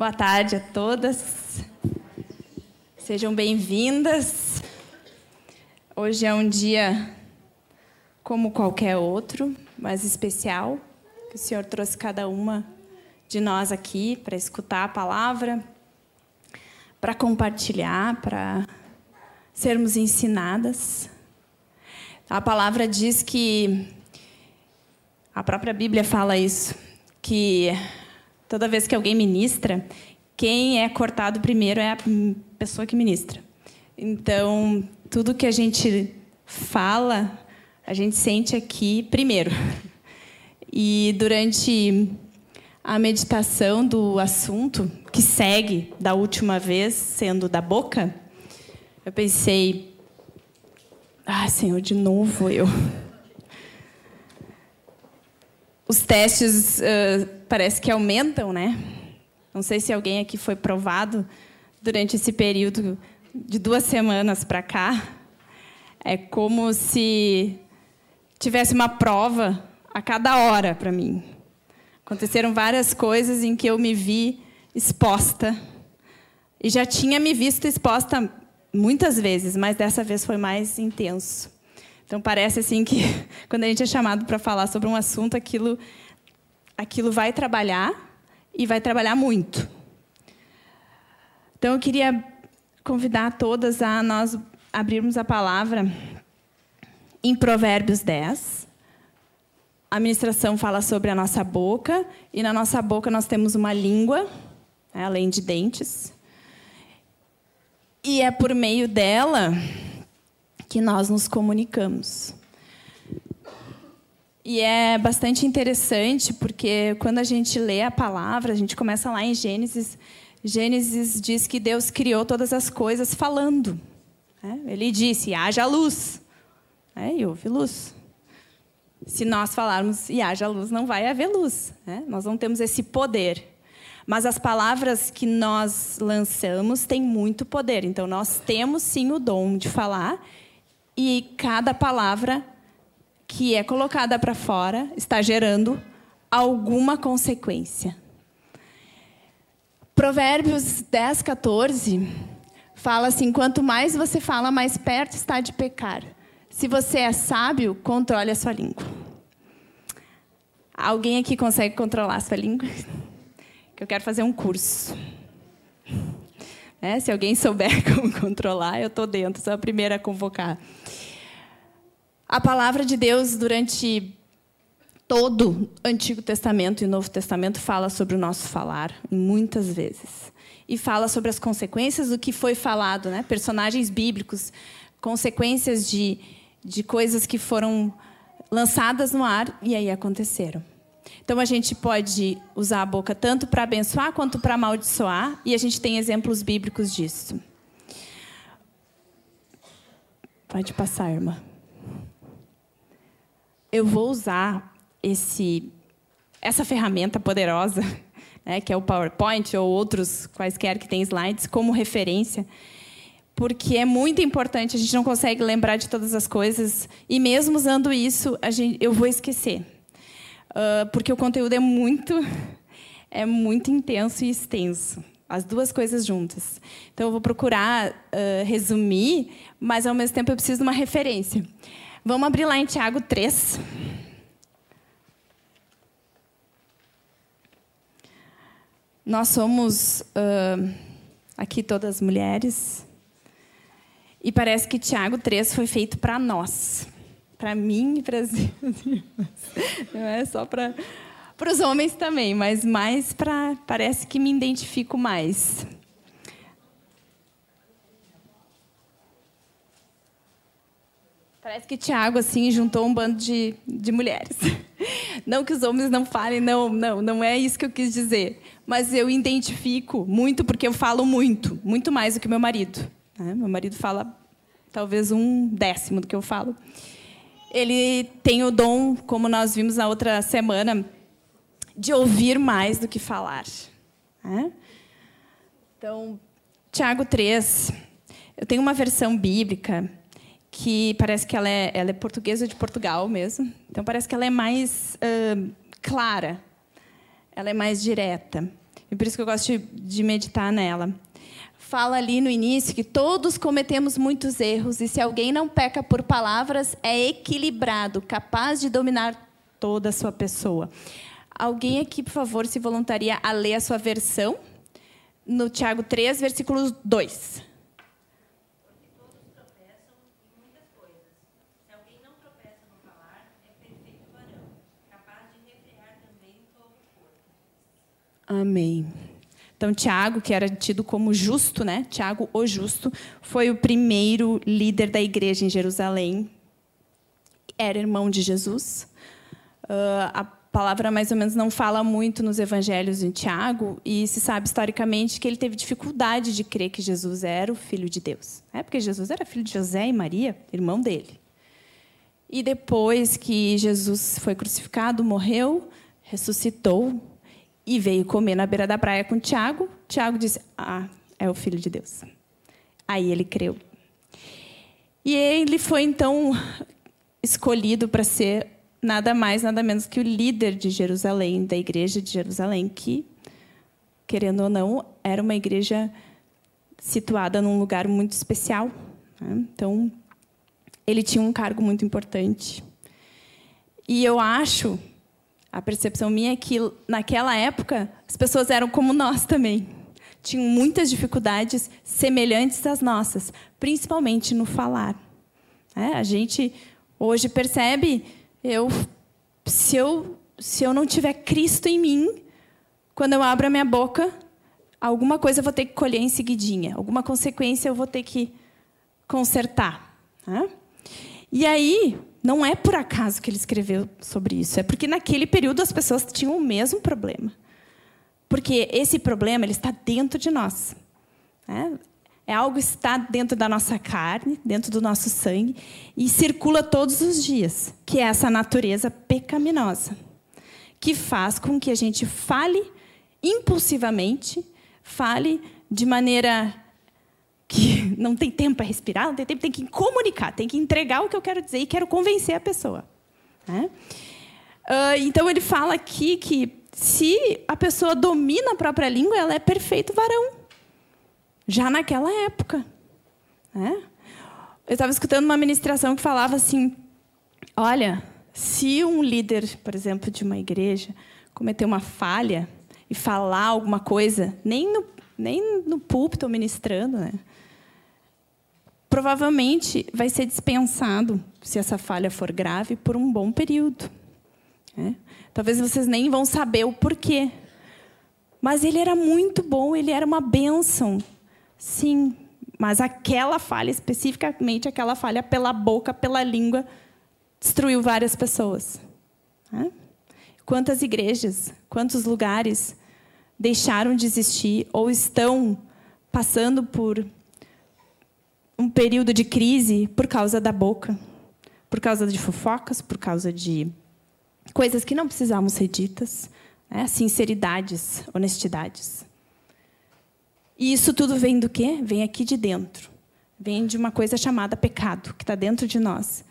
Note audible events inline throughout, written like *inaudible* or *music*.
Boa tarde a todas. Sejam bem-vindas. Hoje é um dia como qualquer outro, mas especial, que o Senhor trouxe cada uma de nós aqui para escutar a palavra, para compartilhar, para sermos ensinadas. A palavra diz que a própria Bíblia fala isso, que toda vez que alguém ministra, quem é cortado primeiro é a pessoa que ministra. Então, tudo que a gente fala, a gente sente aqui primeiro. E durante a meditação do assunto, que segue da última vez, sendo da boca, eu pensei, ah, Senhor, de novo eu. Os testes uh, parece que aumentam, né? Não sei se alguém aqui foi provado durante esse período de duas semanas para cá. É como se tivesse uma prova a cada hora para mim. Aconteceram várias coisas em que eu me vi exposta. E já tinha me visto exposta muitas vezes, mas dessa vez foi mais intenso. Então parece assim que *laughs* quando a gente é chamado para falar sobre um assunto, aquilo aquilo vai trabalhar e vai trabalhar muito. Então eu queria convidar todas a nós abrirmos a palavra em Provérbios 10. A ministração fala sobre a nossa boca, e na nossa boca nós temos uma língua, né, além de dentes. E é por meio dela que nós nos comunicamos. E é bastante interessante porque quando a gente lê a palavra, a gente começa lá em Gênesis. Gênesis diz que Deus criou todas as coisas falando. Né? Ele disse: haja luz. É, e houve luz. Se nós falarmos e haja luz, não vai haver luz. Né? Nós não temos esse poder. Mas as palavras que nós lançamos têm muito poder. Então, nós temos sim o dom de falar e cada palavra que é colocada para fora está gerando alguma consequência. Provérbios 10, 14 fala assim: quanto mais você fala, mais perto está de pecar. Se você é sábio, controle a sua língua. Alguém aqui consegue controlar a sua língua? *laughs* Que eu quero fazer um curso. *laughs* É, se alguém souber *laughs* como controlar, eu estou dentro, sou a primeira a convocar. A palavra de Deus, durante todo o Antigo Testamento e Novo Testamento, fala sobre o nosso falar, muitas vezes. E fala sobre as consequências do que foi falado, né? personagens bíblicos, consequências de, de coisas que foram lançadas no ar e aí aconteceram. Então a gente pode usar a boca tanto para abençoar quanto para amaldiçoar, e a gente tem exemplos bíblicos disso. Pode passar, irmã. Eu vou usar esse, essa ferramenta poderosa, *laughs* né, que é o PowerPoint ou outros quaisquer que tem slides, como referência, porque é muito importante. A gente não consegue lembrar de todas as coisas e mesmo usando isso, gente, eu vou esquecer uh, porque o conteúdo é muito, *laughs* é muito intenso e extenso. As duas coisas juntas. Então, eu vou procurar uh, resumir, mas, ao mesmo tempo, eu preciso de uma referência. Vamos abrir lá em Tiago 3. Nós somos uh, aqui todas mulheres. E parece que Tiago 3 foi feito para nós para mim e para as *laughs* Não é só para para os homens também, mas mais para parece que me identifico mais. Parece que Tiago assim juntou um bando de, de mulheres. *laughs* Não que os homens não falem, não, não, não é isso que eu quis dizer. Mas eu identifico muito porque eu falo muito, muito mais do que meu marido. Né? Meu marido fala talvez um décimo do que eu falo ele tem o dom, como nós vimos na outra semana, de ouvir mais do que falar. Né? Então, Tiago 3, eu tenho uma versão bíblica que parece que ela é, ela é portuguesa de Portugal mesmo, então parece que ela é mais uh, clara, ela é mais direta. e por isso que eu gosto de, meditar nela. Fala ali no início que todos cometemos muitos erros e se alguém não peca por palavras, é equilibrado, capaz de dominar toda a sua pessoa. Alguém aqui, por favor, se voluntaria a ler a sua versão? No Tiago 3, versículo 2. Amém. Então, Tiago, que era tido como justo, né? Tiago, o justo, foi o primeiro líder da igreja em Jerusalém. Era irmão de Jesus. Uh, a palavra mais ou menos não fala muito nos evangelhos de Tiago, e se sabe historicamente que ele teve dificuldade de crer que Jesus era o filho de Deus. É porque Jesus era filho de José e Maria, irmão dele. E depois que Jesus foi crucificado, morreu, ressuscitou, e veio comer na beira da praia com Tiago. Tiago disse: Ah, é o filho de Deus. Aí ele creu. E ele foi então escolhido para ser nada mais, nada menos que o líder de Jerusalém, da igreja de Jerusalém, que, querendo ou não, era uma igreja situada num lugar muito especial. Né? Então, ele tinha um cargo muito importante. E eu acho a percepção minha é que, naquela época, as pessoas eram como nós também. Tinham muitas dificuldades semelhantes às nossas, principalmente no falar. É, a gente hoje percebe, eu, se, eu, se eu não tiver Cristo em mim, quando eu abro a minha boca, alguma coisa eu vou ter que colher em seguidinha, alguma consequência eu vou ter que consertar. Né? E aí, não é por acaso que ele escreveu sobre isso, é porque naquele período as pessoas tinham o mesmo problema. Porque esse problema ele está dentro de nós. É, é algo que está dentro da nossa carne, dentro do nosso sangue, e circula todos os dias, que é essa natureza pecaminosa, que faz com que a gente fale impulsivamente, fale de maneira que *laughs* não tem tempo para respirar, não tem tempo, tem que comunicar, tem que entregar o que eu quero dizer e quero convencer a pessoa. Né? Uh, então ele fala aqui que se a pessoa domina a própria língua, ela é perfeito varão. Já naquela época. Né? Eu estava escutando uma ministração que falava assim: olha, se um líder, por exemplo, de uma igreja, cometer uma falha e falar alguma coisa, nem no, nem no púlpito ministrando, né? Provavelmente vai ser dispensado, se essa falha for grave, por um bom período. É? Talvez vocês nem vão saber o porquê. Mas ele era muito bom, ele era uma bênção. Sim, mas aquela falha, especificamente aquela falha pela boca, pela língua, destruiu várias pessoas. É? Quantas igrejas, quantos lugares deixaram de existir ou estão passando por um período de crise por causa da boca, por causa de fofocas, por causa de coisas que não precisavam ser ditas, né? sinceridades, honestidades. E isso tudo vem do quê? Vem aqui de dentro. Vem de uma coisa chamada pecado, que está dentro de nós,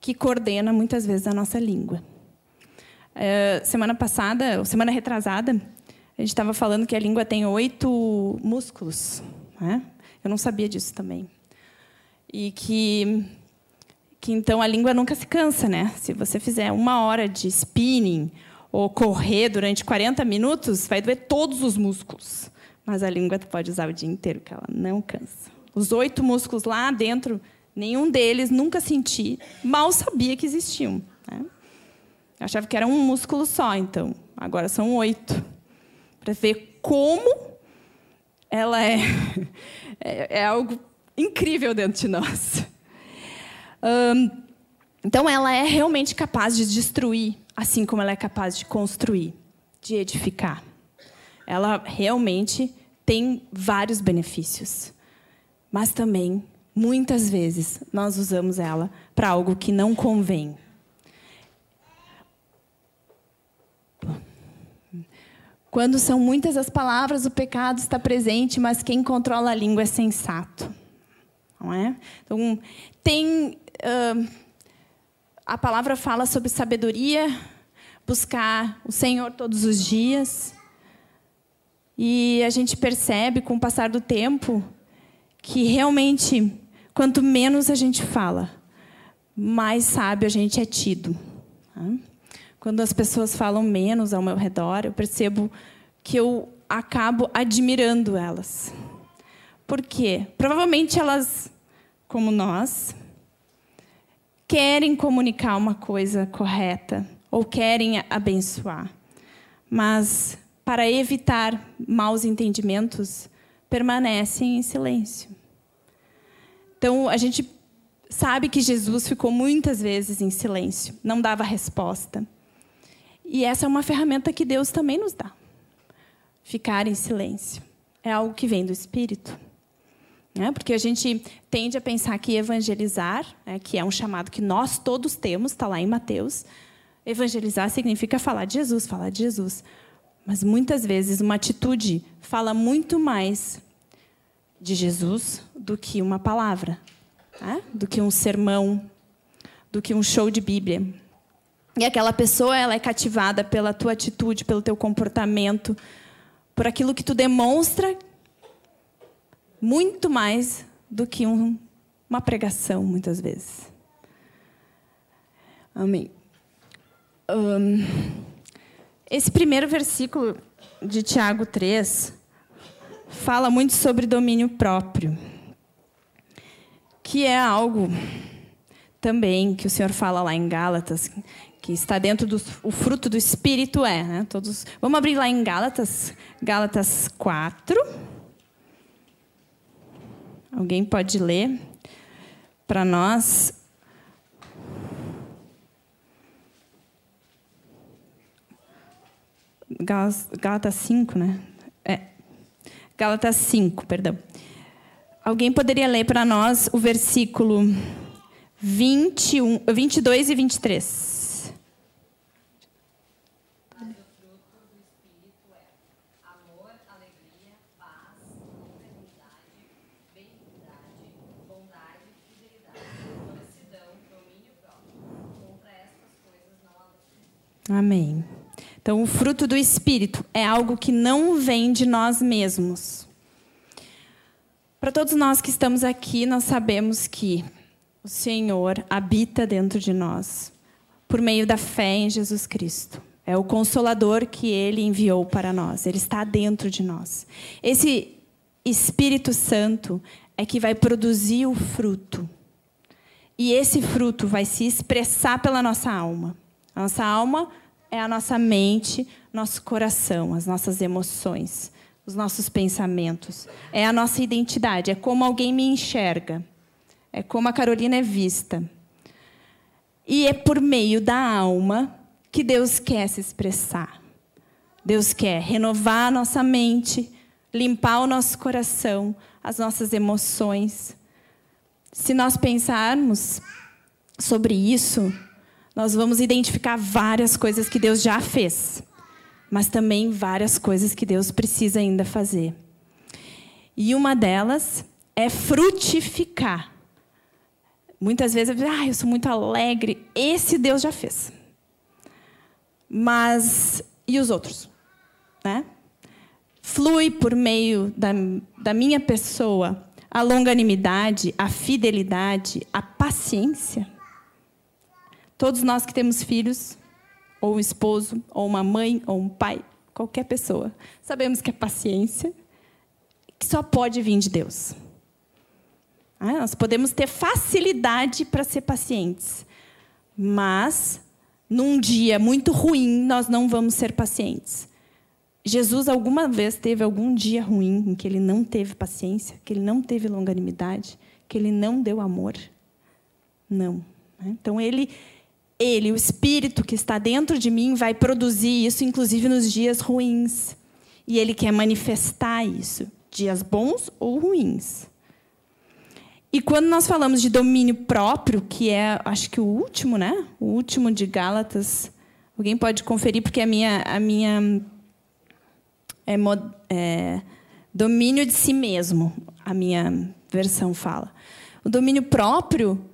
que coordena muitas vezes a nossa língua. É, semana passada, semana retrasada, a gente estava falando que a língua tem oito músculos. Né? Eu não sabia disso também e que que então a língua nunca se cansa, né? Se você fizer uma hora de spinning ou correr durante 40 minutos, vai doer todos os músculos. Mas a língua pode usar o dia inteiro, que ela não cansa. Os oito músculos lá dentro, nenhum deles nunca senti, mal sabia que existiam. Né? Achava que era um músculo só, então. Agora são oito. Para ver como ela é, *laughs* é, é algo incrível dentro de nós. Então, ela é realmente capaz de destruir, assim como ela é capaz de construir, de edificar. Ela realmente tem vários benefícios. Mas também, muitas vezes, nós usamos ela para algo que não convém. Quando são muitas as palavras, o pecado está presente, mas quem controla a língua é sensato não é? Então, tem uh, a palavra fala sobre sabedoria, buscar o Senhor todos os dias. E a gente percebe, com o passar do tempo, que realmente, quanto menos a gente fala, mais sábio a gente é tido. Tá? Quando as pessoas falam menos ao meu redor, eu percebo que eu acabo admirando elas. Por quê? Provavelmente elas, como nós, querem comunicar uma coisa correta ou querem abençoar. Mas, para evitar maus entendimentos, permanecem em silêncio. Então, a gente sabe que Jesus ficou muitas vezes em silêncio, não dava resposta. E essa é uma ferramenta que Deus também nos dá. Ficar em silêncio. É algo que vem do Espírito. Né? Porque a gente tende a pensar que evangelizar, né, que é um chamado que nós todos temos, está lá em Mateus, evangelizar significa falar de Jesus, falar de Jesus. Mas muitas vezes uma atitude fala muito mais de Jesus do que uma palavra, né? do que um sermão, do que um show de Bíblia. E aquela pessoa ela é cativada pela tua atitude, pelo teu comportamento, por aquilo que tu demonstra muito mais do que um, uma pregação, muitas vezes. Amém. Um, esse primeiro versículo de Tiago 3 fala muito sobre domínio próprio, que é algo também que o Senhor fala lá em Gálatas, que está dentro do o fruto do Espírito é. Né? Todos, vamos abrir lá em Gálatas, Gálatas 4. Alguém pode ler para nós? Gálatas 5, né? É. Gálatas 5, perdão. Alguém poderia ler para nós o versículo 21, 22 e 23? Amém. Então, o fruto do Espírito é algo que não vem de nós mesmos. Para todos nós que estamos aqui, nós sabemos que o Senhor habita dentro de nós por meio da fé em Jesus Cristo. É o consolador que ele enviou para nós. Ele está dentro de nós. Esse Espírito Santo é que vai produzir o fruto. E esse fruto vai se expressar pela nossa alma. A nossa alma é a nossa mente, nosso coração, as nossas emoções, os nossos pensamentos. É a nossa identidade, é como alguém me enxerga. É como a Carolina é vista. E é por meio da alma que Deus quer se expressar. Deus quer renovar a nossa mente, limpar o nosso coração, as nossas emoções. Se nós pensarmos sobre isso, nós vamos identificar várias coisas que Deus já fez, mas também várias coisas que Deus precisa ainda fazer. E uma delas é frutificar. Muitas vezes eu digo, ah, eu sou muito alegre. Esse Deus já fez. Mas, e os outros? Né? Flui por meio da, da minha pessoa a longanimidade, a fidelidade, a paciência. Todos nós que temos filhos, ou um esposo, ou uma mãe, ou um pai, qualquer pessoa, sabemos que a paciência que só pode vir de Deus. Ah, nós podemos ter facilidade para ser pacientes, mas num dia muito ruim nós não vamos ser pacientes. Jesus alguma vez teve algum dia ruim em que ele não teve paciência, que ele não teve longanimidade, que ele não deu amor? Não. Né? Então ele ele, o Espírito que está dentro de mim, vai produzir isso, inclusive nos dias ruins. E Ele quer manifestar isso, dias bons ou ruins. E quando nós falamos de domínio próprio, que é, acho que o último, né? O último de Gálatas. Alguém pode conferir, porque a minha, a minha é, é, domínio de si mesmo, a minha versão fala. O domínio próprio,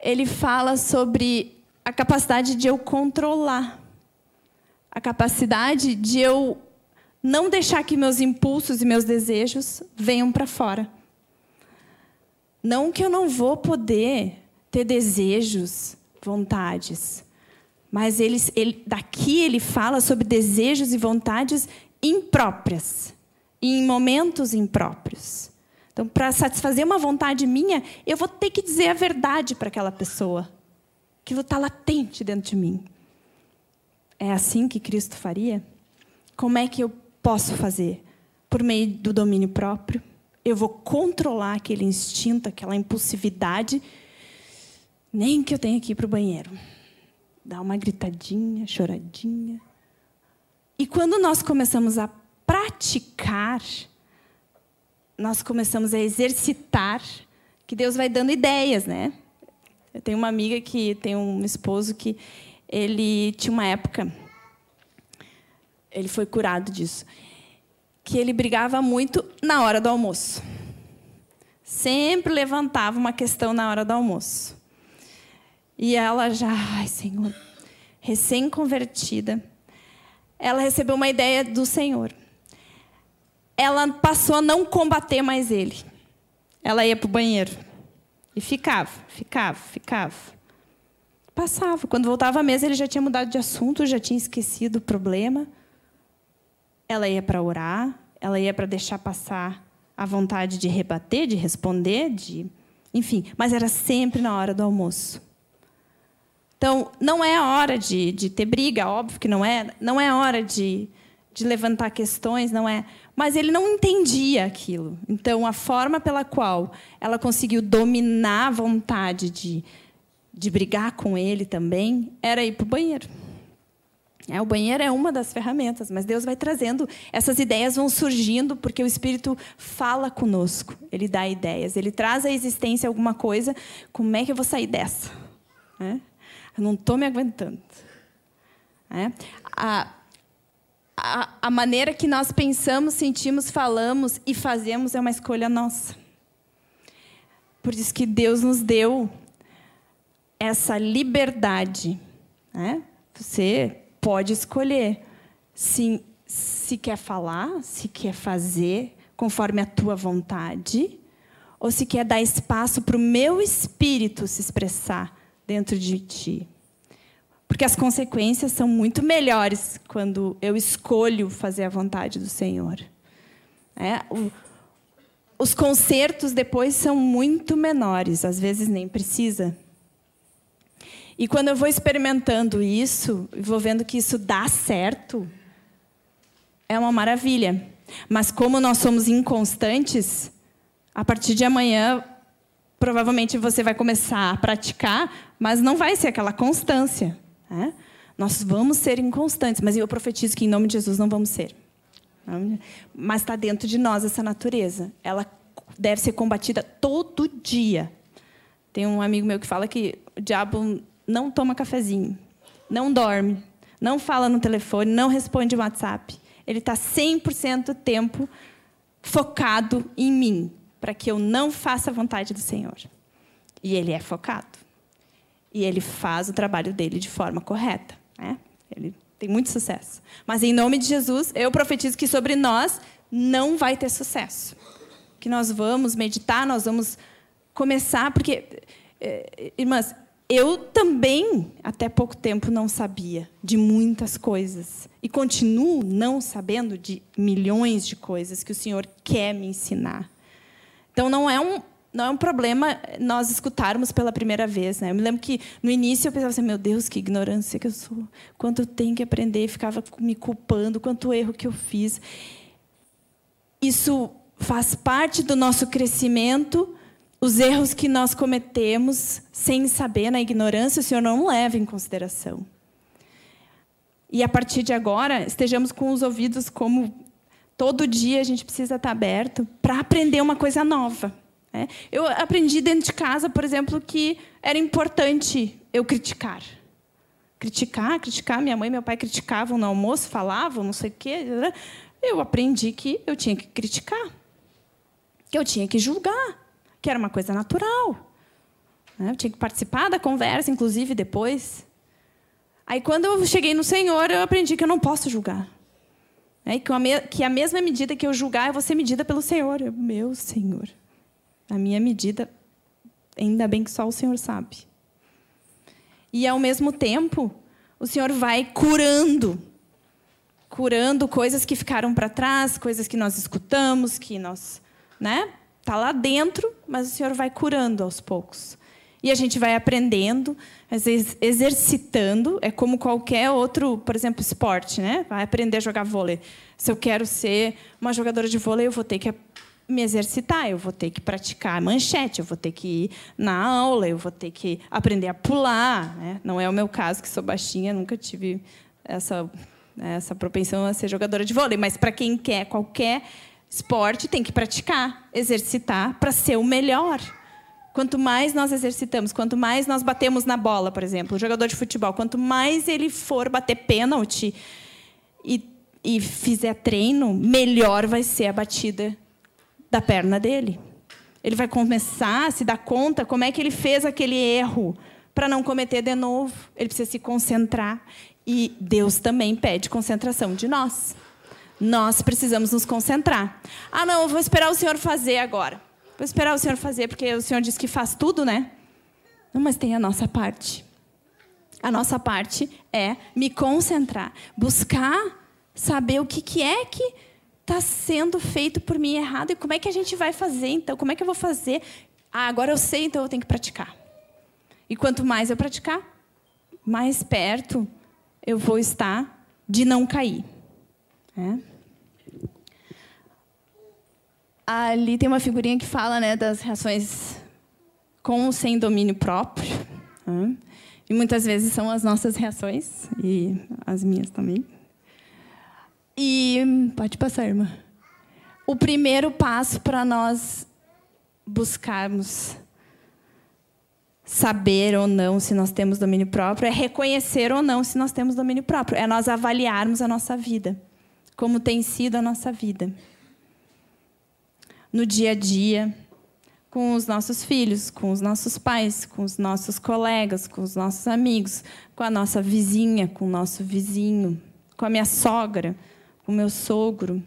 ele fala sobre a capacidade de eu controlar, a capacidade de eu não deixar que meus impulsos e meus desejos venham para fora. Não que eu não vou poder ter desejos, vontades, mas ele, ele, daqui ele fala sobre desejos e vontades impróprias, em momentos impróprios. Então, para satisfazer uma vontade minha, eu vou ter que dizer a verdade para aquela pessoa. Aquilo está latente dentro de mim. É assim que Cristo faria? Como é que eu posso fazer? Por meio do domínio próprio? Eu vou controlar aquele instinto, aquela impulsividade, nem que eu tenha que ir para o banheiro. Dar uma gritadinha, choradinha. E quando nós começamos a praticar, nós começamos a exercitar, que Deus vai dando ideias, né? Eu tenho uma amiga que tem um esposo que ele tinha uma época, ele foi curado disso, que ele brigava muito na hora do almoço. Sempre levantava uma questão na hora do almoço. E ela já, ai Senhor, recém-convertida, ela recebeu uma ideia do Senhor ela passou a não combater mais ele. Ela ia para o banheiro. E ficava, ficava, ficava. Passava. Quando voltava à mesa, ele já tinha mudado de assunto, já tinha esquecido o problema. Ela ia para orar, ela ia para deixar passar a vontade de rebater, de responder, de. Enfim, mas era sempre na hora do almoço. Então, não é hora de, de ter briga, óbvio que não é. Não é hora de, de levantar questões, não é mas ele não entendia aquilo. Então, a forma pela qual ela conseguiu dominar a vontade de, de brigar com ele também era ir para o banheiro. É, o banheiro é uma das ferramentas, mas Deus vai trazendo, essas ideias vão surgindo porque o Espírito fala conosco, ele dá ideias, ele traz à existência alguma coisa. Como é que eu vou sair dessa? É? Eu não estou me aguentando. É? A, a, maneira que nós pensamos, sentimos, falamos e fazemos é uma escolha nossa. Por isso que Deus nos deu essa liberdade. Né? Você pode escolher se, se quer falar, se quer fazer conforme a tua vontade, ou se quer dar espaço para o meu espírito se expressar dentro de ti. Porque as consequências são muito melhores quando eu escolho fazer a vontade do Senhor. É, o, os consertos depois são muito menores, às vezes nem precisa. E quando eu vou experimentando isso, vou vendo que isso dá certo, é uma maravilha. Mas como nós somos inconstantes, a partir de amanhã, provavelmente você vai começar a praticar, mas não vai ser aquela constância. É? Nós vamos ser inconstantes, mas eu profetizo que em nome de Jesus não vamos ser. Mas está dentro de nós essa natureza. Ela deve ser combatida todo dia. Tem um amigo meu que fala que o diabo não toma cafezinho, não dorme, não fala no telefone, não responde o WhatsApp. Ele está 100% do tempo focado em mim, para que eu não faça a vontade do Senhor. E ele é focado e ele faz o trabalho dele de forma correta. Né? Ele tem muito sucesso. Mas em nome de Jesus, eu profetizo que sobre nós não vai ter sucesso. Que nós vamos meditar, nós vamos começar, porque, eh, irmãs, eu também, até pouco tempo, não sabia de muitas coisas. E continuo não sabendo de milhões de coisas que o Senhor quer me ensinar. Então, não é um, não é um problema nós escutarmos pela primeira vez. Né? Eu me lembro que no início eu pensava assim, meu Deus, que ignorância que eu sou. Quanto eu tenho que aprender, ficava me culpando, quanto erro que eu fiz. Isso faz parte do nosso crescimento, os erros que nós cometemos sem saber, na ignorância, o Senhor não leva em consideração. E a partir de agora, estejamos com os ouvidos como todo dia a gente precisa estar aberto para aprender uma coisa nova. É. Eu aprendi dentro de casa, por exemplo, que era importante eu criticar. Criticar, criticar. Minha mãe e meu pai criticavam no almoço, falavam, não sei o quê. Eu aprendi que eu tinha que criticar, que eu tinha que julgar, que era uma coisa natural. Né? Eu tinha que participar da conversa, inclusive depois. Aí, quando eu cheguei no Senhor, eu aprendi que eu não posso julgar. Que a mesma medida que eu julgar, eu vou ser medida pelo Senhor. Eu, meu Senhor. A minha medida, ainda bem que só o Senhor sabe. E, ao mesmo tempo, o Senhor vai curando curando coisas que ficaram para trás, coisas que nós escutamos, que nós, né? Tá lá dentro, mas o Senhor vai curando aos poucos. E a gente vai aprendendo, às vezes exercitando, é como qualquer outro, por exemplo, esporte, né? Vai aprender a jogar vôlei. Se eu quero ser uma jogadora de vôlei, eu vou ter que me exercitar, eu vou ter que praticar manchete, eu vou ter que ir na aula, eu vou ter que aprender a pular. Né? Não é o meu caso, que sou baixinha, nunca tive essa né, essa propensão a ser jogadora de vôlei. Mas para quem quer qualquer esporte, tem que praticar, exercitar para ser o melhor. Quanto mais nós exercitamos, quanto mais nós batemos na bola, por exemplo, o jogador de futebol, quanto mais ele for bater pênalti e, e fizer treino, melhor vai ser a batida da perna dele. Ele vai começar a se dar conta como é que ele fez aquele erro para não cometer de novo. Ele precisa se concentrar. E Deus também pede concentração de nós. Nós precisamos nos concentrar. Ah, não, eu vou esperar o Senhor fazer agora. Vou esperar o Senhor fazer, porque o Senhor diz que faz tudo, né? Não, mas tem a nossa parte. A nossa parte é me concentrar, buscar saber o que, que é que está sendo feito por mim errado e como é que a gente vai fazer, então, como é que eu vou fazer? Ah, agora eu sei, então eu tenho que praticar. E quanto mais eu praticar, mais perto eu vou estar de não cair. É. Ali tem uma figurinha que fala né, das reações com ou sem domínio próprio. É. E muitas vezes são as nossas reações, e as minhas também. E pode passar, irmã. O primeiro passo para nós buscarmos saber ou não se nós temos domínio próprio, é reconhecer ou não se nós temos domínio próprio, é nós avaliarmos a nossa vida, como tem sido a nossa vida. No dia a dia, com os nossos filhos, com os nossos pais, com os nossos colegas, com os nossos amigos, com a nossa vizinha, com o nosso vizinho, com a minha sogra, o meu sogro.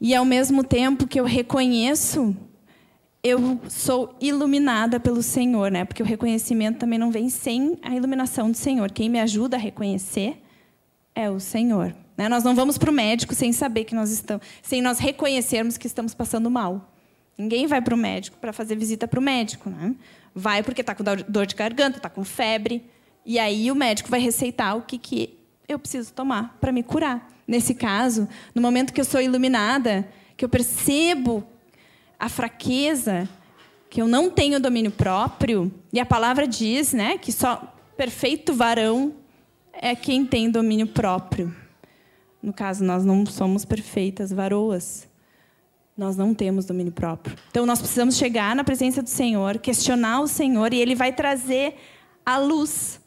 E ao mesmo tempo que eu reconheço eu sou iluminada pelo Senhor, né? Porque o reconhecimento também não vem sem a iluminação do Senhor. Quem me ajuda a reconhecer é o Senhor. Né? Nós não vamos para o médico sem saber que nós estamos, sem nós reconhecermos que estamos passando mal. Ninguém vai para o médico para fazer visita para o médico, né? Vai porque está com dor de garganta, está com febre, e aí o médico vai receitar o que, que eu preciso tomar para me curar. Nesse caso, no momento que eu sou iluminada, que eu percebo a fraqueza, que eu não tenho domínio próprio, e a palavra diz, né, que só perfeito varão é quem tem domínio próprio. No caso, nós não somos perfeitas varoas. Nós não temos domínio próprio. Então, nós precisamos chegar na presença do Senhor, questionar o Senhor, e Ele vai trazer a luz.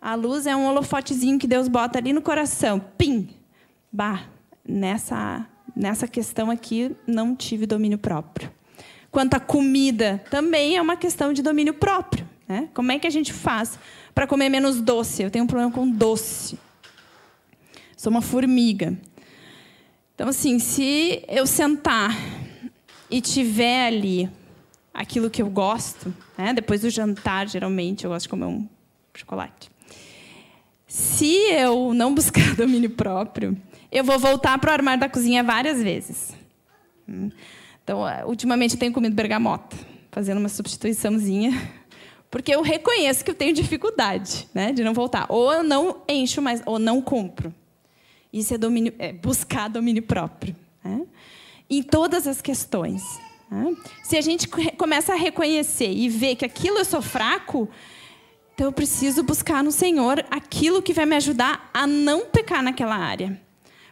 A luz é um holofotezinho que Deus bota ali no coração. Pim! Bah, nessa nessa questão aqui não tive domínio próprio. Quanto à comida, também é uma questão de domínio próprio. Né? Como é que a gente faz para comer menos doce? Eu tenho um problema com doce. Sou uma formiga. Então, assim, se eu sentar e tiver ali aquilo que eu gosto, né? depois do jantar, geralmente, eu gosto de comer um chocolate. Se eu não buscar *laughs* domínio próprio, eu vou voltar para o armário da cozinha várias vezes. Então, é, ultimamente eu tenho comido bergamota, fazendo uma substituiçãozinha, *laughs* porque eu reconheço que eu tenho dificuldade né, de não voltar. Ou eu não encho mais, ou não compro. Isso é, domínio, é buscar domínio próprio. Né? Em todas as questões. Né? Se a gente começa a reconhecer e ver que aquilo eu sou fraco, então eu preciso buscar no Senhor aquilo que vai me ajudar a não pecar naquela área.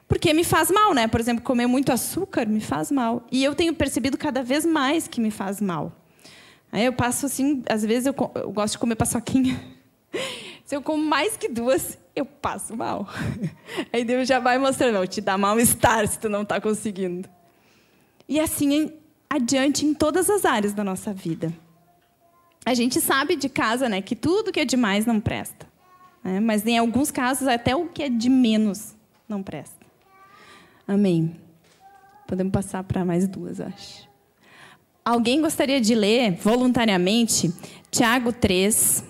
Porque me faz mal, né? Por exemplo, comer muito açúcar me faz mal. E eu tenho percebido cada vez mais que me faz mal. Aí eu passo assim, às vezes eu, eu gosto de comer paçoquinha. *laughs* Se eu como mais que duas, eu passo mal. *laughs* Aí Deus já vai mostrando, não, te dá mal-estar se tu não está conseguindo. E assim adiante em todas as áreas da nossa vida. A gente sabe de casa, né, que tudo que é demais não presta. Né? Mas em alguns casos até o que é de menos não presta. Amém. Podemos passar para mais duas, acho. Alguém gostaria de ler voluntariamente Tiago 3,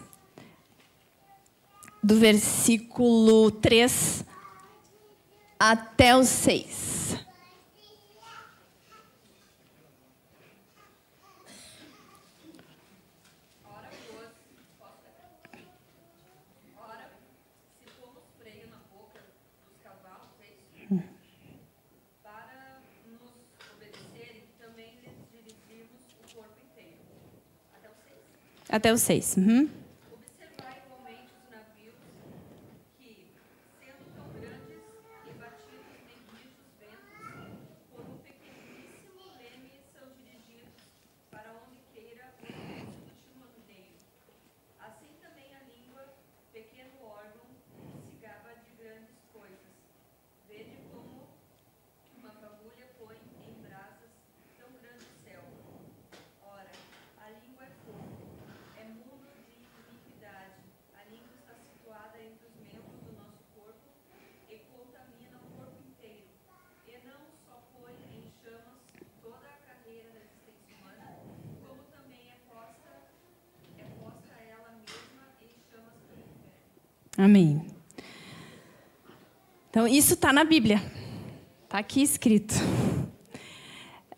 do versículo 3 até o 6. Até o 6. Uhum. Amém. Então, isso está na Bíblia. Está aqui escrito.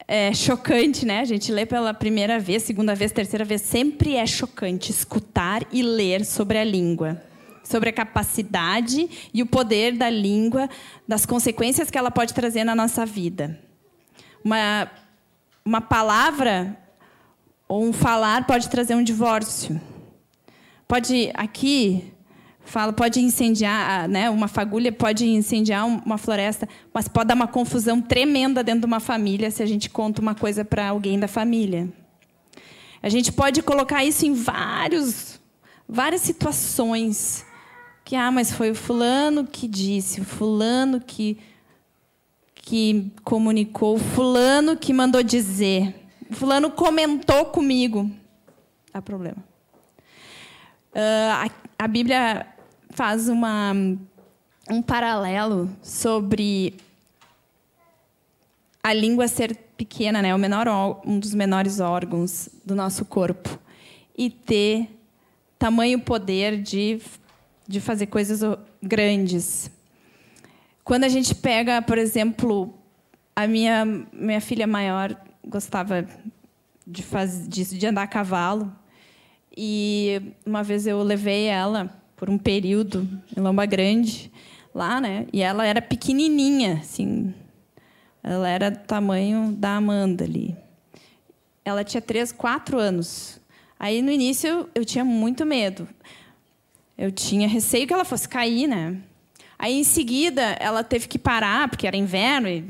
É chocante, né? A gente lê pela primeira vez, segunda vez, terceira vez. Sempre é chocante escutar e ler sobre a língua. Sobre a capacidade e o poder da língua, das consequências que ela pode trazer na nossa vida. Uma, uma palavra ou um falar pode trazer um divórcio. Pode, aqui, fala, pode incendiar, né, uma fagulha pode incendiar uma floresta, mas pode dar uma confusão tremenda dentro de uma família se a gente conta uma coisa para alguém da família. A gente pode colocar isso em vários, várias situações. Que, ah, mas foi o fulano que disse, o fulano que, que comunicou, o fulano que mandou dizer, o fulano comentou comigo. Dá problema. Uh, a, a Bíblia faz uma, um paralelo sobre a língua ser pequena, né, o menor, um dos menores órgãos do nosso corpo, e ter tamanho poder de, de fazer coisas grandes. Quando a gente pega, por exemplo, a minha, minha filha maior gostava de, faz, de, de andar a cavalo, e uma vez eu levei ela por um período em Lomba Grande, lá, né? E ela era pequenininha, assim. Ela era do tamanho da Amanda ali. Ela tinha três, quatro anos. Aí, no início, eu tinha muito medo. Eu tinha receio que ela fosse cair, né? Aí, em seguida, ela teve que parar, porque era inverno. E...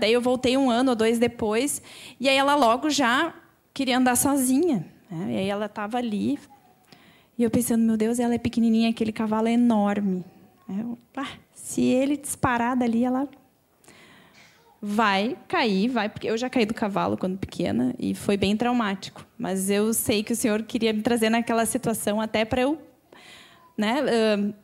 Daí, eu voltei um ano ou dois depois. E aí, ela logo já queria andar sozinha. Né? E aí, ela estava ali, e eu pensando, meu Deus, ela é pequenininha, aquele cavalo é enorme. Eu, ah, se ele disparar dali, ela vai cair, vai, porque eu já caí do cavalo quando pequena e foi bem traumático. Mas eu sei que o Senhor queria me trazer naquela situação até para eu né, uh,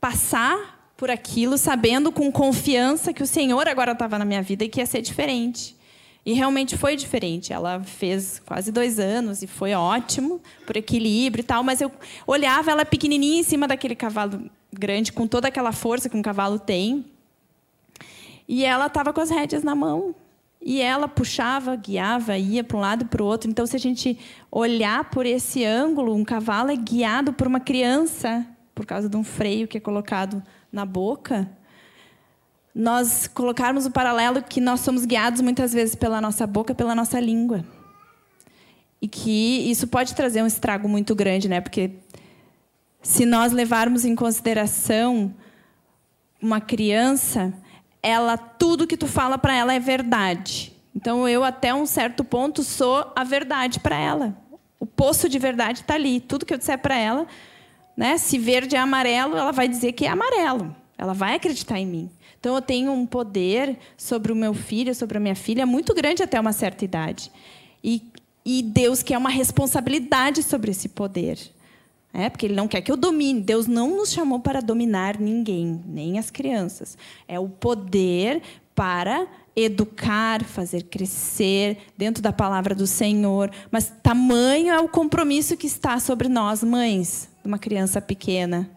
passar por aquilo, sabendo com confiança que o Senhor agora estava na minha vida e que ia ser diferente. E realmente foi diferente. Ela fez quase dois anos e foi ótimo, por equilíbrio e tal. Mas eu olhava ela pequenininha em cima daquele cavalo grande, com toda aquela força que um cavalo tem. E ela estava com as rédeas na mão. E ela puxava, guiava, ia para um lado e para o outro. Então, se a gente olhar por esse ângulo, um cavalo é guiado por uma criança, por causa de um freio que é colocado na boca nós colocarmos o paralelo que nós somos guiados muitas vezes pela nossa boca, pela nossa língua. E que isso pode trazer um estrago muito grande, né? Porque se nós levarmos em consideração uma criança, ela tudo que tu fala para ela é verdade. Então eu até um certo ponto sou a verdade para ela. O poço de verdade está ali. Tudo que eu disser para ela, né? Se verde é amarelo, ela vai dizer que é amarelo. Ela vai acreditar em mim. Então, eu tenho um poder sobre o meu filho, sobre a minha filha, muito grande até uma certa idade. E, e Deus quer uma responsabilidade sobre esse poder. É, porque Ele não quer que eu domine. Deus não nos chamou para dominar ninguém, nem as crianças. É o poder para educar, fazer crescer dentro da palavra do Senhor. Mas tamanho é o compromisso que está sobre nós, mães, de uma criança pequena.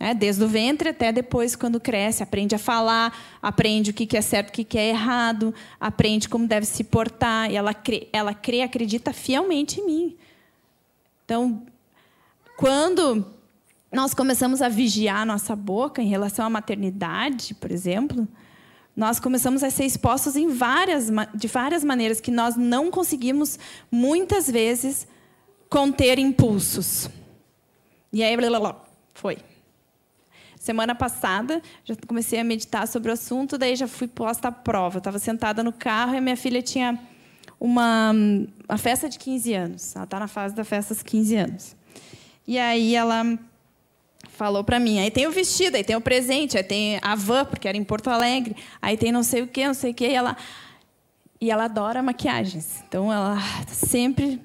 É, desde o ventre até depois, quando cresce, aprende a falar, aprende o que é certo, o que é errado, aprende como deve se portar, e ela crê, ela crê acredita fielmente em mim. Então, quando nós começamos a vigiar nossa boca em relação à maternidade, por exemplo, nós começamos a ser expostos em várias, de várias maneiras que nós não conseguimos, muitas vezes, conter impulsos. E aí, blá, blá, blá, foi. Semana passada, já comecei a meditar sobre o assunto, daí já fui posta à prova. Estava sentada no carro e a minha filha tinha uma, uma festa de 15 anos. Ela está na fase da festa dos 15 anos. E aí ela falou para mim. Aí tem o vestido, aí tem o presente, aí tem a van, porque era em Porto Alegre, aí tem não sei o quê, não sei o quê. E ela, e ela adora maquiagens. Então, ela sempre...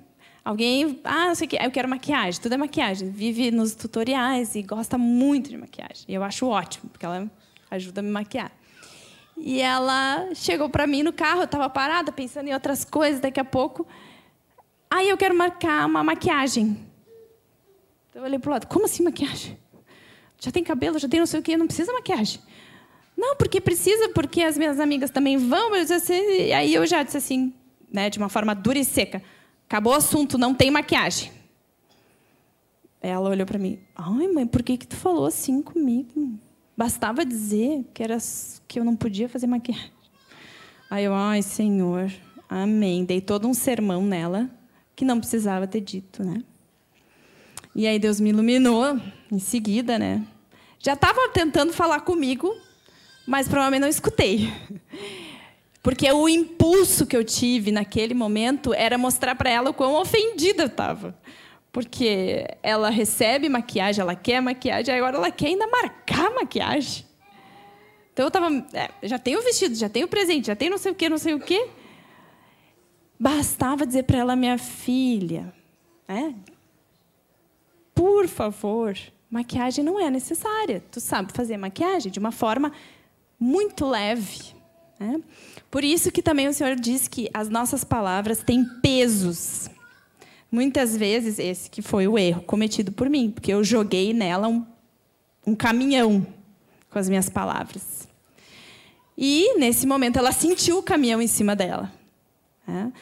Alguém... Ah, não sei o quê, eu quero maquiagem. Tudo é maquiagem. Vive nos tutoriais e gosta muito de maquiagem. E eu acho ótimo, porque ela ajuda a me maquiar. E ela chegou para mim no carro, eu estava parada, pensando em outras coisas, daqui a pouco... Aí eu quero marcar uma maquiagem. Então eu olhei para o lado, como assim maquiagem? Já tem cabelo, já tem não sei o quê, não precisa maquiagem. Não, porque precisa, porque as minhas amigas também vão. Eu assim, aí eu já disse assim, né, de uma forma dura e seca: acabou o assunto, não tem maquiagem. Ela olhou para mim: ai, mãe, por que, que tu falou assim comigo? Bastava dizer que, era, que eu não podia fazer maquiagem. Aí eu, ai, Senhor, amém. Dei todo um sermão nela que não precisava ter dito, né? E aí Deus me iluminou em seguida, né? Já estava tentando falar comigo, mas provavelmente não escutei. Porque o impulso que eu tive naquele momento era mostrar para ela o quão ofendida eu estava. Porque ela recebe maquiagem, ela quer maquiagem, agora ela quer ainda marcar maquiagem. Então eu estava. É, já tenho o vestido, já tenho o presente, já tenho não sei o quê, não sei o quê. Bastava dizer para ela, minha filha, é, por favor, maquiagem não é necessária. Tu sabe fazer maquiagem de uma forma muito leve. Né? Por isso que também o Senhor diz que as nossas palavras têm pesos. Muitas vezes, esse que foi o erro cometido por mim, porque eu joguei nela um, um caminhão com as minhas palavras. E, nesse momento, ela sentiu o caminhão em cima dela. Né?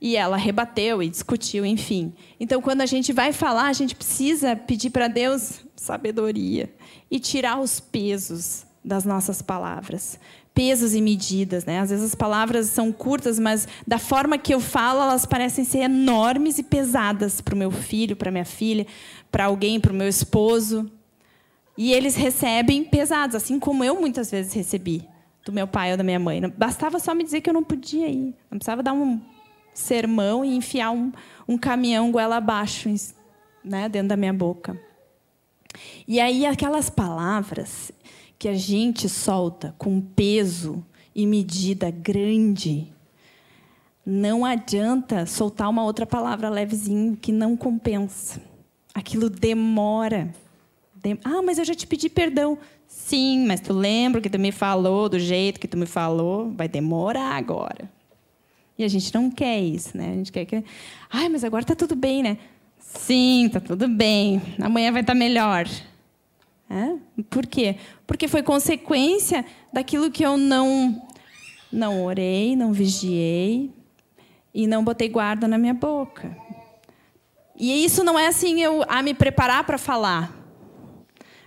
E ela rebateu e discutiu, enfim. Então, quando a gente vai falar, a gente precisa pedir para Deus sabedoria e tirar os pesos das nossas palavras. Pesos e medidas, né? Às vezes as palavras são curtas, mas da forma que eu falo, elas parecem ser enormes e pesadas para o meu filho, para minha filha, para alguém, para o meu esposo. E eles recebem pesados, assim como eu muitas vezes recebi do meu pai ou da minha mãe. Bastava só me dizer que eu não podia ir. Não precisava dar um sermão e enfiar um, um caminhão goela abaixo né, dentro da minha boca. E aí aquelas palavras que a gente solta com peso e medida grande, não adianta soltar uma outra palavra levezinho que não compensa. Aquilo demora. Ah, mas eu já te pedi perdão. Sim, mas tu lembra que tu me falou do jeito que tu me falou? Vai demorar agora. E a gente não quer isso, né? A gente quer que. Ai, mas agora está tudo bem, né? Sim, está tudo bem. Amanhã vai estar tá melhor. É? Por quê? Porque foi consequência daquilo que eu não, não orei, não vigiei e não botei guarda na minha boca. E isso não é assim eu a me preparar para falar.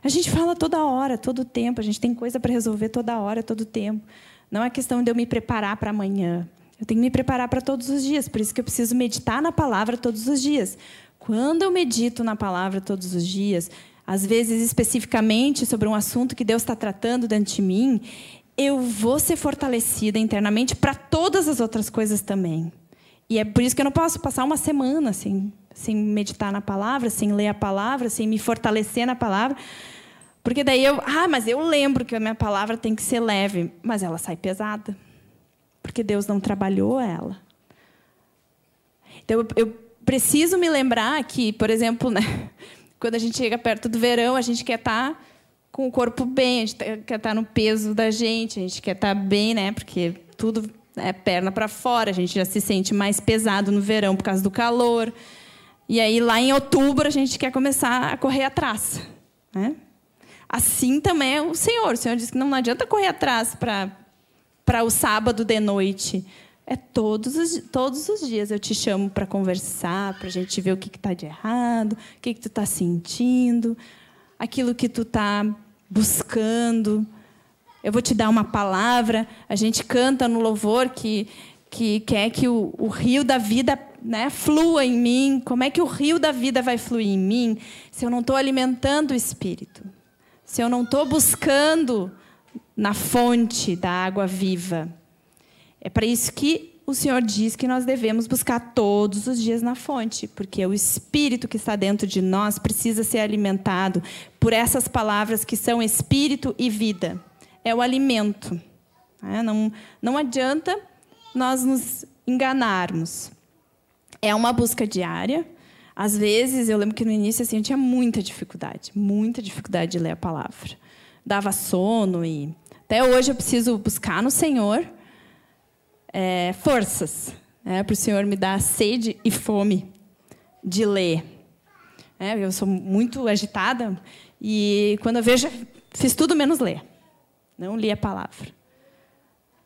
A gente fala toda hora, todo tempo. A gente tem coisa para resolver toda hora, todo tempo. Não é questão de eu me preparar para amanhã. Eu tenho que me preparar para todos os dias, por isso que eu preciso meditar na palavra todos os dias. Quando eu medito na palavra todos os dias, às vezes especificamente sobre um assunto que Deus está tratando dentro de mim, eu vou ser fortalecida internamente para todas as outras coisas também. E é por isso que eu não posso passar uma semana sem, sem meditar na palavra, sem ler a palavra, sem me fortalecer na palavra. Porque daí eu, ah, mas eu lembro que a minha palavra tem que ser leve, mas ela sai pesada porque Deus não trabalhou ela. Então, eu, eu preciso me lembrar que, por exemplo, né, quando a gente chega perto do verão, a gente quer estar tá com o corpo bem, a gente tá, quer estar tá no peso da gente, a gente quer estar bem, né? Porque tudo é perna para fora, a gente já se sente mais pesado no verão por causa do calor. E aí, lá em outubro, a gente quer começar a correr atrás. Né? Assim também é o Senhor. O Senhor diz que não adianta correr atrás para o sábado de noite. É todos os, todos os dias eu te chamo para conversar, para a gente ver o que está de errado, o que, que tu está sentindo, aquilo que tu está buscando. Eu vou te dar uma palavra. A gente canta no louvor que, que quer que o, o rio da vida né, flua em mim. Como é que o rio da vida vai fluir em mim se eu não estou alimentando o espírito? Se eu não estou buscando na fonte da água viva? É para isso que o Senhor diz que nós devemos buscar todos os dias na fonte, porque o espírito que está dentro de nós precisa ser alimentado por essas palavras que são espírito e vida é o alimento. É, não, não adianta nós nos enganarmos. É uma busca diária. Às vezes, eu lembro que no início assim, eu tinha muita dificuldade, muita dificuldade de ler a palavra. Dava sono e até hoje eu preciso buscar no Senhor é, forças é, para o Senhor me dar sede e fome de ler. É, eu sou muito agitada e quando eu vejo, fiz tudo menos ler. Não li a palavra.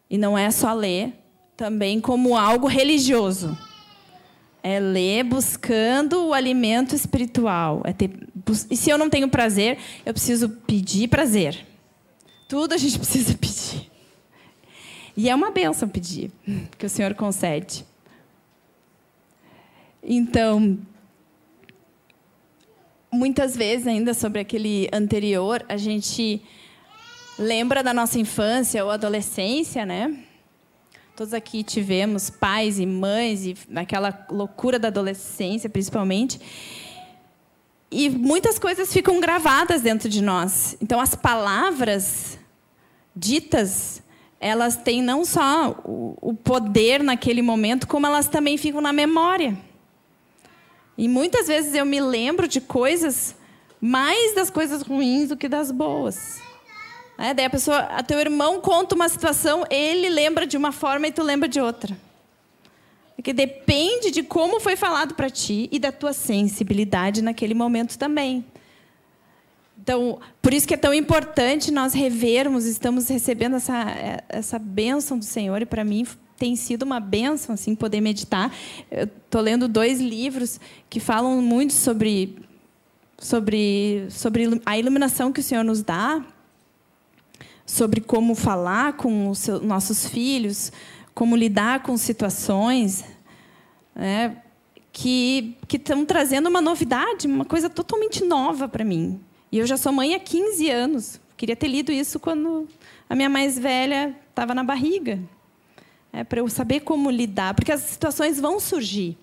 E não é só ler também como algo religioso. É ler buscando o alimento espiritual. É ter, e se eu não tenho prazer, eu preciso pedir prazer. Tudo a gente *laughs* precisa pedir. E é uma benção pedir, *laughs* que o Senhor concede. Então, muitas vezes, ainda sobre aquele anterior, a gente lembra da nossa infância ou adolescência, né? Todos aqui tivemos pais e mães e aquela loucura da adolescência, principalmente. E muitas coisas ficam gravadas dentro de nós. Então, as palavras ditas, elas têm não só o poder naquele momento, como elas também ficam na memória. E muitas vezes eu me lembro de coisas mais das coisas ruins do que das boas. Né? Daí a pessoa, a teu irmão conta uma situação, ele lembra de uma forma e tu lembra de outra. Porque depende de como foi falado para ti e da tua sensibilidade naquele momento também. Então, por isso que é tão importante nós revermos, estamos recebendo essa, essa bênção do Senhor, e para mim tem sido uma bênção assim, poder meditar. Estou lendo dois livros que falam muito sobre, sobre, sobre a iluminação que o Senhor nos dá sobre como falar com os seus, nossos filhos, como lidar com situações, né, que estão trazendo uma novidade, uma coisa totalmente nova para mim. E eu já sou mãe há 15 anos. Queria ter lido isso quando a minha mais velha estava na barriga. É, para eu saber como lidar, porque as situações vão surgir,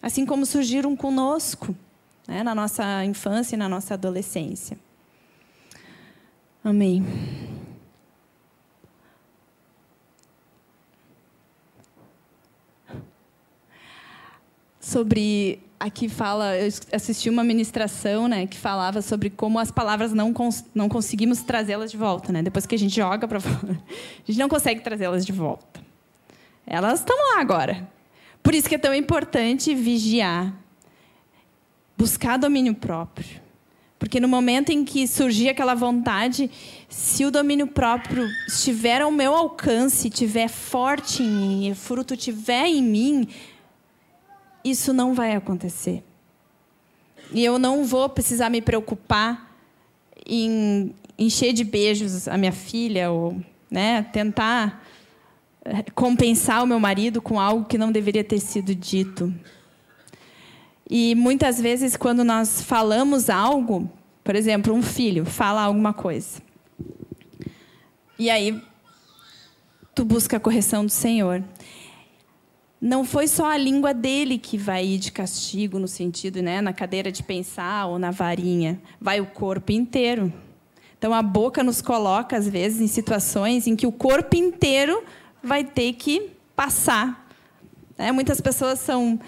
assim como surgiram conosco, né, na nossa infância e na nossa adolescência. Amém. sobre aqui fala, eu assisti uma ministração, né, que falava sobre como as palavras não cons não conseguimos trazê-las de volta, né? Depois que a gente joga para *laughs* fora, a gente não consegue trazê-las de volta. Elas estão lá agora. Por isso que é tão importante vigiar, buscar domínio próprio. Porque no momento em que surgir aquela vontade, se o domínio próprio estiver ao meu alcance, estiver forte em mim, e o fruto estiver em mim, isso não vai acontecer. E eu não vou precisar me preocupar em encher de beijos a minha filha ou né, tentar eh, compensar o meu marido com algo que não deveria ter sido dito. E muitas vezes, quando nós falamos algo, por exemplo, um filho fala alguma coisa, e aí tu busca a correção do Senhor não foi só a língua dele que vai ir de castigo, no sentido, né, na cadeira de pensar ou na varinha. Vai o corpo inteiro. Então, a boca nos coloca, às vezes, em situações em que o corpo inteiro vai ter que passar. É, muitas pessoas são,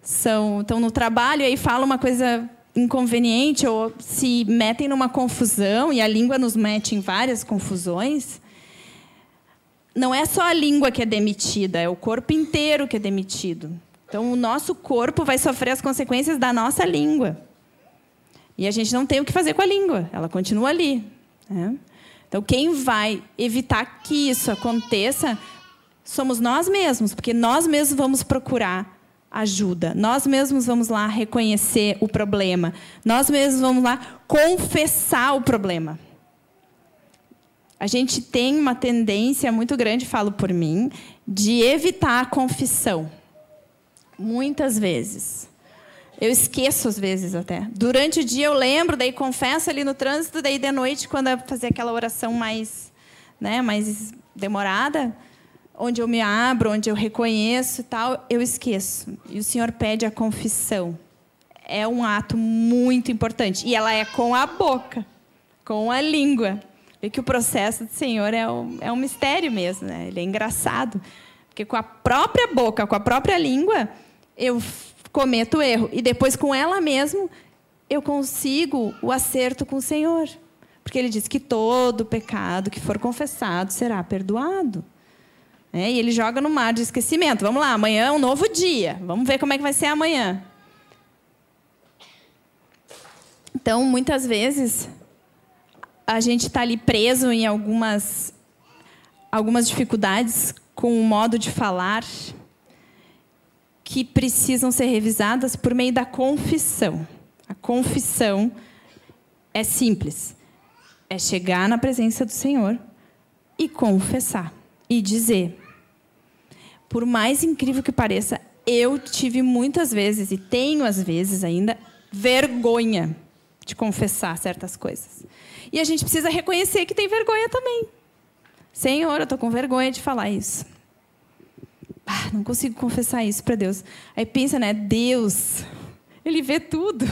são, estão no trabalho e aí falam uma coisa inconveniente ou se metem numa confusão, e a língua nos mete em várias confusões, não é só a língua que é demitida, é o corpo inteiro que é demitido. Então, o nosso corpo vai sofrer as consequências da nossa língua. E a gente não tem o que fazer com a língua, ela continua ali. Né? Então, quem vai evitar que isso aconteça somos nós mesmos, porque nós mesmos vamos procurar ajuda. Nós mesmos vamos lá reconhecer o problema. Nós mesmos vamos lá confessar o problema. A gente tem uma tendência muito grande, falo por mim, de evitar a confissão. Muitas vezes. Eu esqueço às vezes até. Durante o dia eu lembro, daí confesso ali no trânsito, daí de noite quando eu fazer aquela oração mais, né, mais demorada, onde eu me abro, onde eu reconheço e tal, eu esqueço. E o Senhor pede a confissão. É um ato muito importante. E ela é com a boca, com a língua. Vê que o processo do Senhor é um, é um mistério mesmo, né? Ele é engraçado. Porque com a própria boca, com a própria língua, eu cometo erro. E depois, com ela mesmo, eu consigo o acerto com o Senhor. Porque ele diz que todo pecado que for confessado será perdoado. É, e ele joga no mar de esquecimento. Vamos lá, amanhã é um novo dia. Vamos ver como é que vai ser amanhã. Então, muitas vezes, a gente está ali preso em algumas, algumas dificuldades com o modo de falar que precisam ser revisadas por meio da confissão. A confissão é simples. É chegar na presença do Senhor e confessar e dizer: por mais incrível que pareça, eu tive muitas vezes e tenho às vezes ainda vergonha de confessar certas coisas. E a gente precisa reconhecer que tem vergonha também. Senhor, eu estou com vergonha de falar isso. Ah, não consigo confessar isso para Deus. Aí pensa, né? Deus, Ele vê tudo.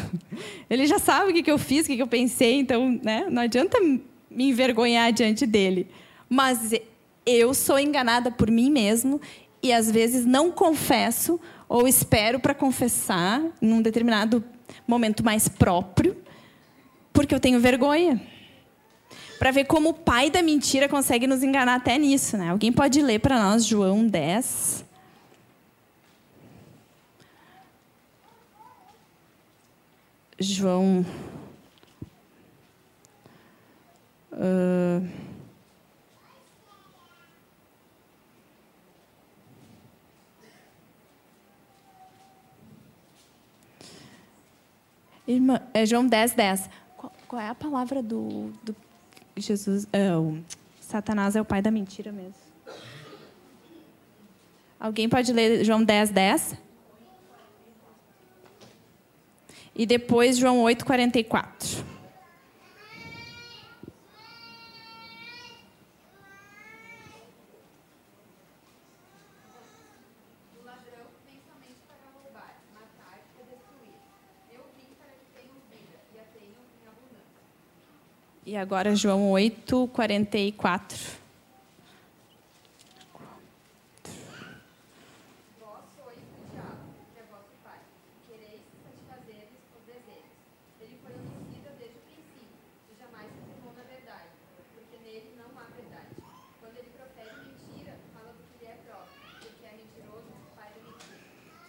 Ele já sabe o que, eu fiz, o que, eu pensei. Então, né? não adianta me envergonhar diante dele. Mas eu sou enganada por mim mesmo e às vezes não confesso ou espero para confessar em um determinado momento mais próprio, porque eu tenho vergonha. Para ver como o pai da mentira consegue nos enganar até nisso, né? Alguém pode ler para nós João 10 João uh, Irmã, é João 10, 10. Qual, é a palavra do, do Jesus? O Satanás é o pai da mentira mesmo. Alguém pode ler João 10, 10? E depois João 8, 44. E agora João 8, 44.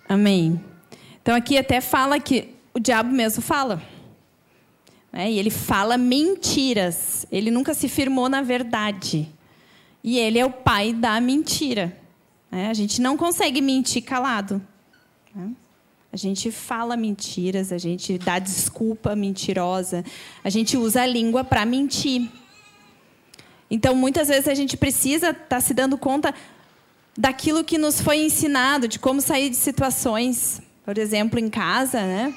Amém. Então aqui até fala que o diabo mesmo fala. Né? E ele fala mentiras. Ele nunca se firmou na verdade. E ele é o pai da mentira. Né? A gente não consegue mentir calado. Né? A gente fala mentiras, a gente dá desculpa mentirosa, a gente usa a língua para mentir. Então, muitas vezes a gente precisa estar tá se dando conta daquilo que nos foi ensinado, de como sair de situações, por exemplo, em casa, né?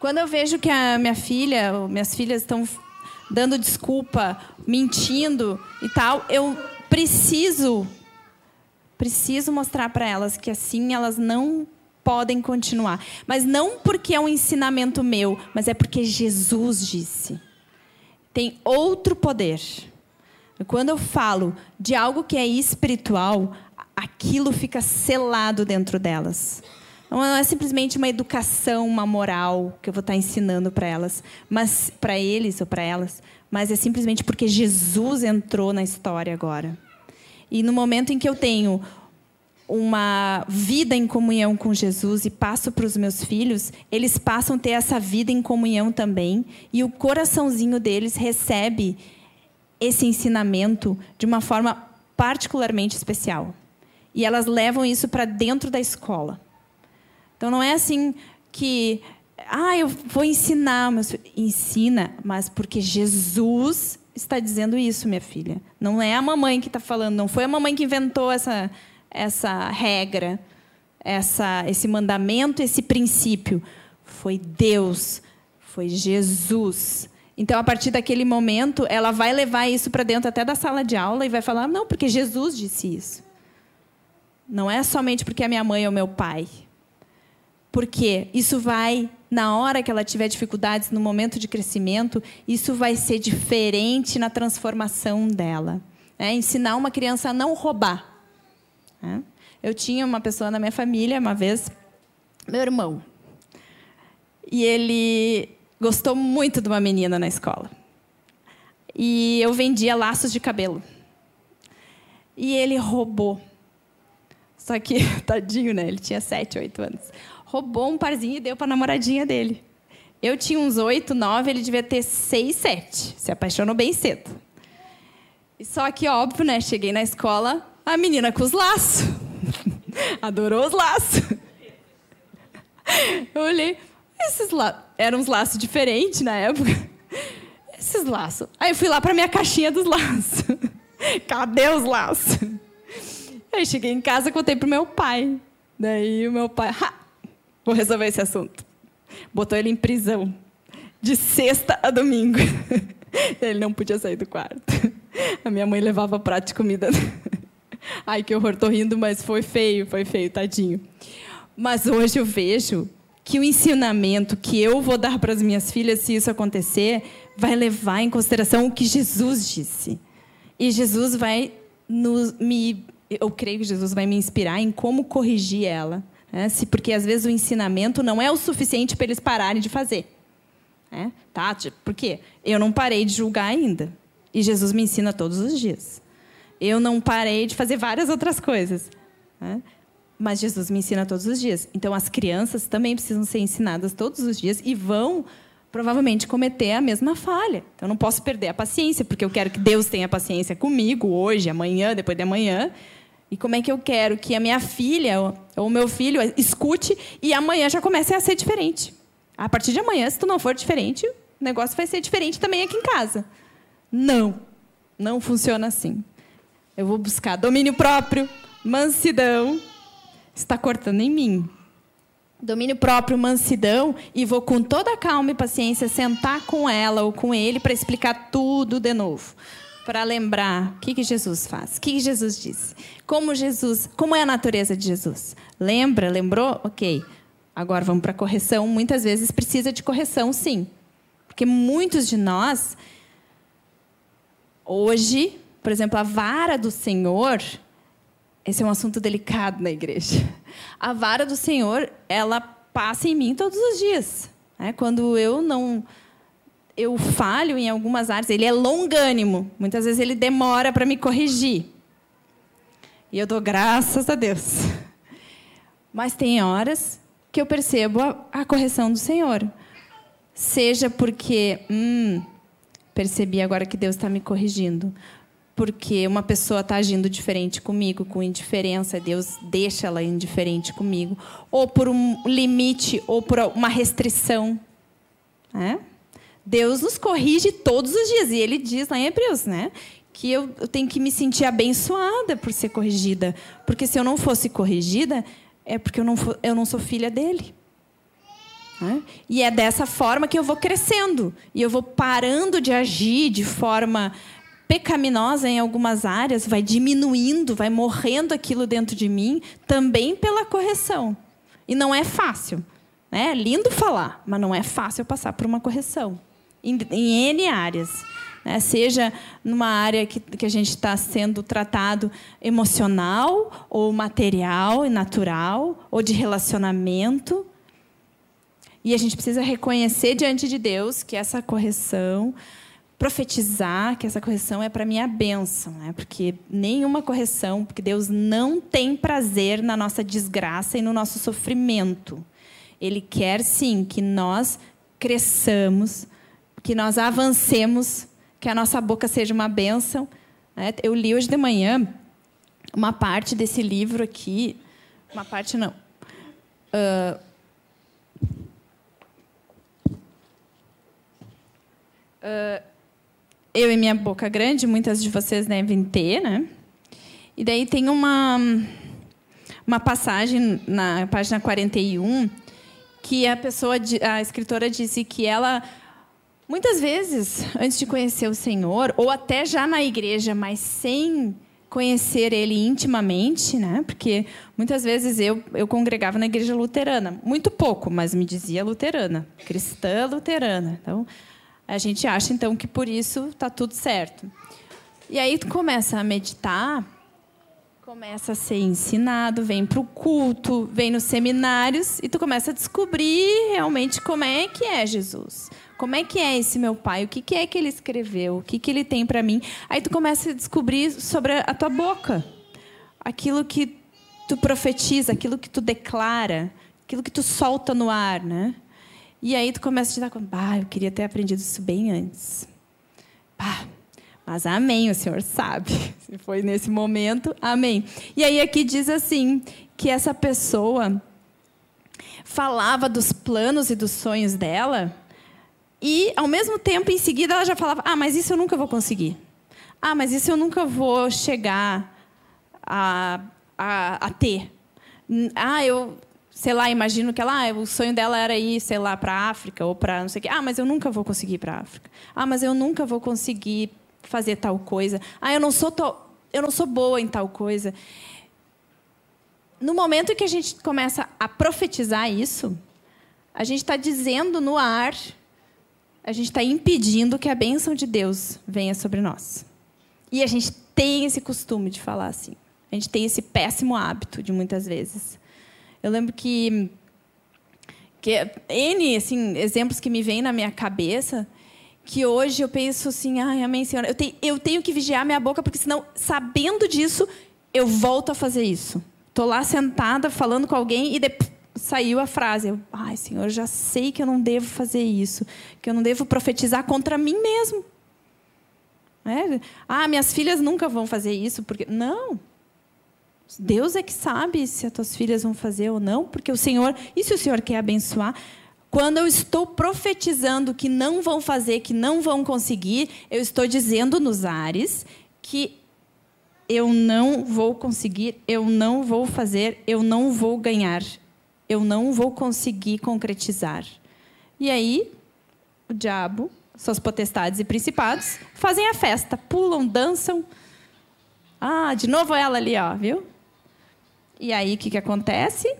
Quando eu vejo que a minha filha, minhas filhas estão dando desculpa, mentindo e tal, eu preciso preciso mostrar para elas que assim elas não podem continuar. Mas não porque é um ensinamento meu, mas é porque Jesus disse. Tem outro poder. Quando eu falo de algo que é espiritual, aquilo fica selado dentro delas. Não é simplesmente uma educação, uma moral que eu vou estar ensinando para elas, mas para eles ou para elas, mas é simplesmente porque Jesus entrou na história agora. E no momento em que eu tenho uma vida em comunhão com Jesus e passo para os meus filhos, eles passam a ter essa vida em comunhão também, e o coraçãozinho deles recebe esse ensinamento de uma forma particularmente especial. E elas levam isso para dentro da escola. Então não é assim que, ah, eu vou ensinar, mas ensina, mas porque Jesus está dizendo isso, minha filha. Não é a mamãe que está falando, não foi a mamãe que inventou essa essa regra, essa, esse mandamento, esse princípio. Foi Deus, foi Jesus. Então, a partir daquele momento, ela vai levar isso para dentro até da sala de aula e vai falar: não, porque Jesus disse isso. Não é somente porque é minha mãe ou meu pai. Porque isso vai, na hora que ela tiver dificuldades, no momento de crescimento, isso vai ser diferente na transformação dela. É ensinar uma criança a não roubar. Né? Eu tinha uma pessoa na minha família, uma vez, meu irmão. E ele gostou muito de uma menina na escola. E eu vendia laços de cabelo. E ele roubou. Só que, *laughs* tadinho, né? Ele tinha sete, oito anos. Roubou um parzinho e deu para a namoradinha dele. Eu tinha uns oito, nove, ele devia ter seis, sete. Se apaixonou bem cedo. Só que, óbvio, né? Cheguei na escola, a menina com os laços. *laughs* Adorou os laços. Eu olhei, esses laços. Eram uns laços diferentes na época. Esses laços. Aí eu fui lá para minha caixinha dos laços. *laughs* Cadê os laços? Aí cheguei em casa contei pro meu pai. Daí o meu pai, vou resolver esse assunto. Botou ele em prisão. De sexta a domingo. *laughs* Ele não podia sair do quarto. A minha mãe levava prato de comida *laughs* Ai, que horror, tô rindo, mas foi feio, foi feio, tadinho. Mas hoje eu vejo que o ensinamento que eu vou dar para as minhas filhas, se isso acontecer, vai levar em consideração o que Jesus disse. E Jesus vai nos, me. Eu creio que Jesus vai me inspirar em como corrigir ela. Né? Se, porque às vezes o ensinamento não é o suficiente para eles pararem de fazer. Né? Tá? Por quê? Eu não parei de julgar ainda. E Jesus me ensina todos os dias eu não parei de fazer várias outras coisas. Né? Mas Jesus me ensina todos os dias. Então, as crianças também precisam ser ensinadas todos os dias e vão provavelmente cometer a mesma falha. Então, eu não posso perder a paciência, porque eu quero que Deus tenha paciência comigo hoje, amanhã, depois de amanhã. E como é que eu quero que a minha filha ou o meu filho escute e amanhã já comece a ser diferente? A partir de amanhã, se tu não for diferente, o negócio vai ser diferente também aqui em casa. Não, não funciona assim. Eu vou buscar domínio próprio, mansidão. Está cortando em mim. Domínio próprio, mansidão, e vou com toda a calma e paciência sentar com ela ou com ele para explicar tudo de novo. Para lembrar o que, que Jesus faz, o que, que Jesus disse, como Jesus, como é a natureza de Jesus. Lembra, lembrou? Ok. Agora vamos para correção. Muitas vezes precisa de correção, sim. Porque muitos de nós, hoje, por exemplo, a vara do Senhor, esse é um assunto delicado na igreja. A vara do Senhor, ela passa em mim todos os dias. Né? Quando eu não eu falho em algumas áreas, ele é longânimo. Muitas vezes ele demora para me corrigir. E eu dou graças a Deus. Mas tem horas que eu percebo a, a correção do Senhor. Seja porque, hum, percebi agora que Deus está me corrigindo porque uma pessoa está agindo diferente comigo, com indiferença, Deus deixa ela indiferente comigo, ou por um limite, ou por uma restrição. Né? Deus nos corrige todos os dias, e Ele diz lá em Hebreus, né? Que eu, tenho que me sentir abençoada por ser corrigida, porque se eu não fosse corrigida, é porque eu não, eu não sou filha dele. Né? E é dessa forma que eu vou crescendo. E eu vou parando de agir de forma pecaminosa em algumas áreas, vai diminuindo, vai morrendo aquilo dentro de mim, também pela correção. E não é fácil. Né? É lindo falar, mas não é fácil passar por uma correção. Em, em N áreas. né? seja numa área que, que a gente está sendo tratado emocional, ou material e natural, ou de relacionamento. E a gente precisa reconhecer diante de Deus que essa correção, profetizar que essa correção é para minha bênção, né? porque nenhuma correção, porque Deus não tem prazer na nossa desgraça e no nosso sofrimento. Ele quer sim que nós cresçamos, que nós avancemos, que a nossa boca seja uma bênção. Né? Eu li hoje de manhã uma parte desse livro aqui, uma parte não. Uh, uh, eu e minha boca grande, muitas de vocês devem ter, né? E daí tem uma, uma passagem na página 41 que a pessoa, a escritora disse que ela muitas vezes, antes de conhecer o Senhor, ou até já na igreja, mas sem conhecer ele intimamente, né? Porque muitas vezes eu, eu congregava na igreja luterana, muito pouco, mas me dizia luterana, cristã luterana. Então, a gente acha então que por isso está tudo certo. E aí tu começa a meditar começa a ser ensinado, vem para o culto, vem nos seminários e tu começa a descobrir realmente como é que é Jesus. Como é que é esse meu pai? O que, que é que ele escreveu? O que, que ele tem para mim? Aí tu começa a descobrir sobre a tua boca. Aquilo que tu profetiza, aquilo que tu declara, aquilo que tu solta no ar, né? E aí tu começa a te dar conta, ah, eu queria ter aprendido isso bem antes. Bah, mas amém, o Senhor sabe. *laughs* Se foi nesse momento, amém. E aí aqui diz assim, que essa pessoa falava dos planos e dos sonhos dela, e ao mesmo tempo, em seguida, ela já falava: Ah, mas isso eu nunca vou conseguir. Ah, mas isso eu nunca vou chegar a, a, a ter. Ah, eu, sei lá, imagino que ela, ah, o sonho dela era ir, sei lá, para a África ou para não sei o quê. Ah, mas eu nunca vou conseguir ir para a África. Ah, mas eu nunca vou conseguir fazer tal coisa. Ah, eu não sou tal, eu não sou boa em tal coisa. No momento que a gente começa a profetizar isso, a gente está dizendo no ar, a gente está impedindo que a bênção de Deus venha sobre nós. E a gente tem esse costume de falar assim. A gente tem esse péssimo hábito de muitas vezes. Eu lembro que que N assim, exemplos que me vêm na minha cabeça que hoje eu penso assim, ai, amém, Senhor, eu tenho, eu tenho que vigiar minha boca, porque senão, sabendo disso, eu volto a fazer isso. Estou lá sentada falando com alguém e depois saiu a frase, ai, Senhor, já sei que eu não devo fazer isso, que eu não devo profetizar contra mim mesmo. É? Ah, minhas filhas nunca vão fazer isso, porque não. Deus é que sabe se as tuas filhas vão fazer ou não, porque o Senhor, e se o Senhor quer abençoar, quando eu estou profetizando que não vão fazer, que não vão conseguir, eu estou dizendo nos ares que eu não vou conseguir, eu não vou fazer, eu não vou ganhar, eu não vou conseguir concretizar. E aí, o diabo, suas potestades e principados, fazem a festa, pulam, dançam. Ah, de novo ela ali, ó, viu? E aí, o que, que acontece?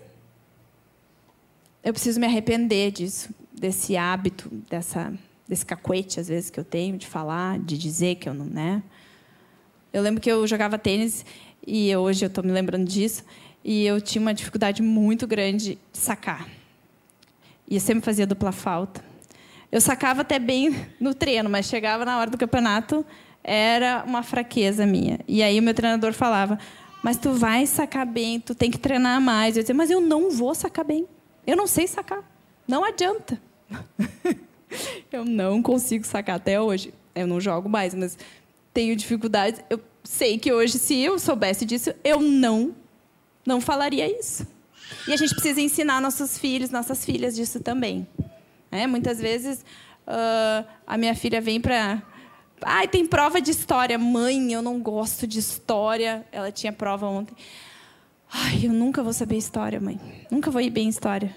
eu preciso me arrepender disso, desse hábito, dessa, desse cacuete, às vezes, que eu tenho de falar, de dizer que eu não. Né? Eu lembro que eu jogava tênis, e hoje eu estou me lembrando disso, e eu tinha uma dificuldade muito grande de sacar. E eu sempre fazia dupla falta. Eu sacava até bem *laughs* no treino, mas chegava na hora do campeonato, era uma fraqueza minha. E aí o meu treinador falava: Mas tu vai sacar bem, tu tem que treinar mais. Eu dizia: Mas eu não vou sacar bem. Eu não sei sacar. Não adianta. *laughs* eu não consigo sacar até hoje. Eu não jogo mais, mas tenho dificuldades. Eu sei que hoje, se eu soubesse disso, eu não, não falaria isso. E a gente precisa ensinar nossos filhos, nossas filhas disso também. É, muitas vezes uh, a minha filha vem para Ai, tem prova de história. Mãe, eu não gosto de história. Ela tinha prova ontem. Ai, eu nunca vou saber história, mãe. Nunca vou ir bem em história.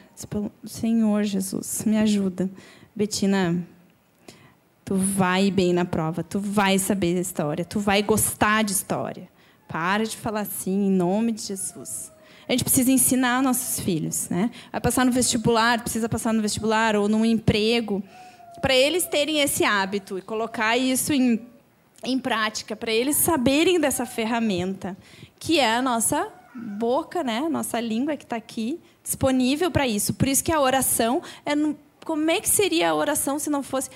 Senhor Jesus, me ajuda. Betina, tu vai bem na prova, tu vai saber história, tu vai gostar de história. Para de falar assim, em nome de Jesus. A gente precisa ensinar nossos filhos, né? Vai passar no vestibular, precisa passar no vestibular ou num emprego. para eles terem esse hábito e colocar isso em, em prática, para eles saberem dessa ferramenta, que é a nossa boca, né? Nossa língua que está aqui, disponível para isso. Por isso que a oração é. No... Como é que seria a oração se não fosse.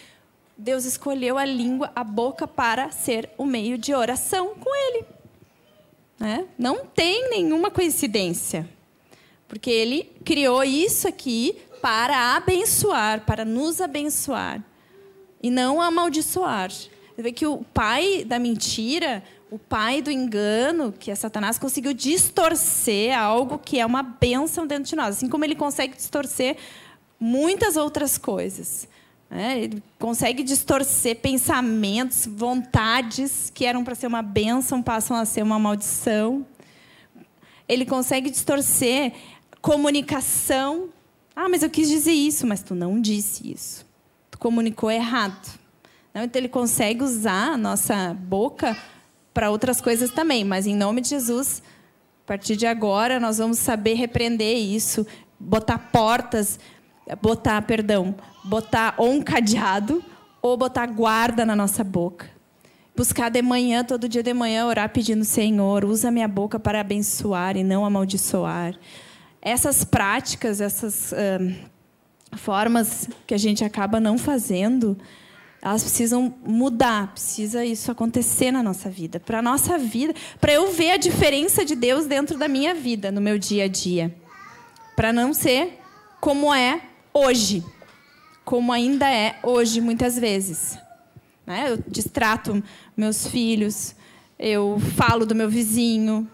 Deus escolheu a língua, a boca, para ser o meio de oração com Ele. Né? Não tem nenhuma coincidência. Porque Ele criou isso aqui para abençoar, para nos abençoar. E não amaldiçoar. Você vê que o pai da mentira, o pai do engano, que é Satanás, conseguiu distorcer algo que é uma bênção dentro de nós. Assim como ele consegue distorcer muitas outras coisas. Né? Ele consegue distorcer pensamentos, vontades que eram para ser uma bênção, passam a ser uma maldição. Ele consegue distorcer comunicação. Ah, mas eu quis dizer isso, mas tu não disse isso. Tu comunicou errado. Então ele consegue usar a nossa boca para outras coisas também, mas em nome de Jesus, a partir de agora, nós vamos saber repreender isso, botar portas, botar, perdão, botar ou um cadeado ou botar guarda na nossa boca. Buscar de manhã, todo dia de manhã, orar pedindo, Senhor, usa minha boca para abençoar e não amaldiçoar. Essas práticas, essas uh, formas que a gente acaba não fazendo, elas precisam mudar, precisa isso acontecer na nossa vida, para a nossa vida, para eu ver a diferença de Deus dentro da minha vida, no meu dia a dia. Para não ser como é hoje, como ainda é hoje, muitas vezes. Né? Eu distrato meus filhos, eu falo do meu vizinho,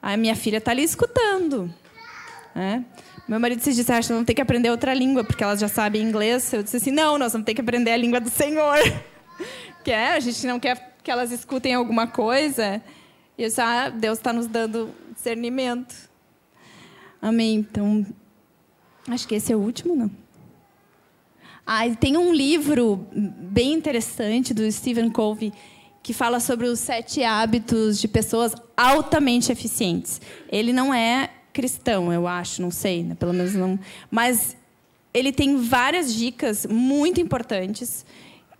a minha filha está ali escutando. Né? Meu marido se disse, acha que vamos ter que aprender outra língua, porque elas já sabem inglês. Eu disse assim, não, nós vamos ter que aprender a língua do Senhor. *laughs* que é, a gente não quer que elas escutem alguma coisa. E eu disse, ah, Deus está nos dando discernimento. Amém. Então, acho que esse é o último, não? Ah, tem um livro bem interessante do Stephen Covey que fala sobre os sete hábitos de pessoas altamente eficientes. Ele não é cristão, eu acho, não sei, né? pelo menos não. Mas ele tem várias dicas muito importantes.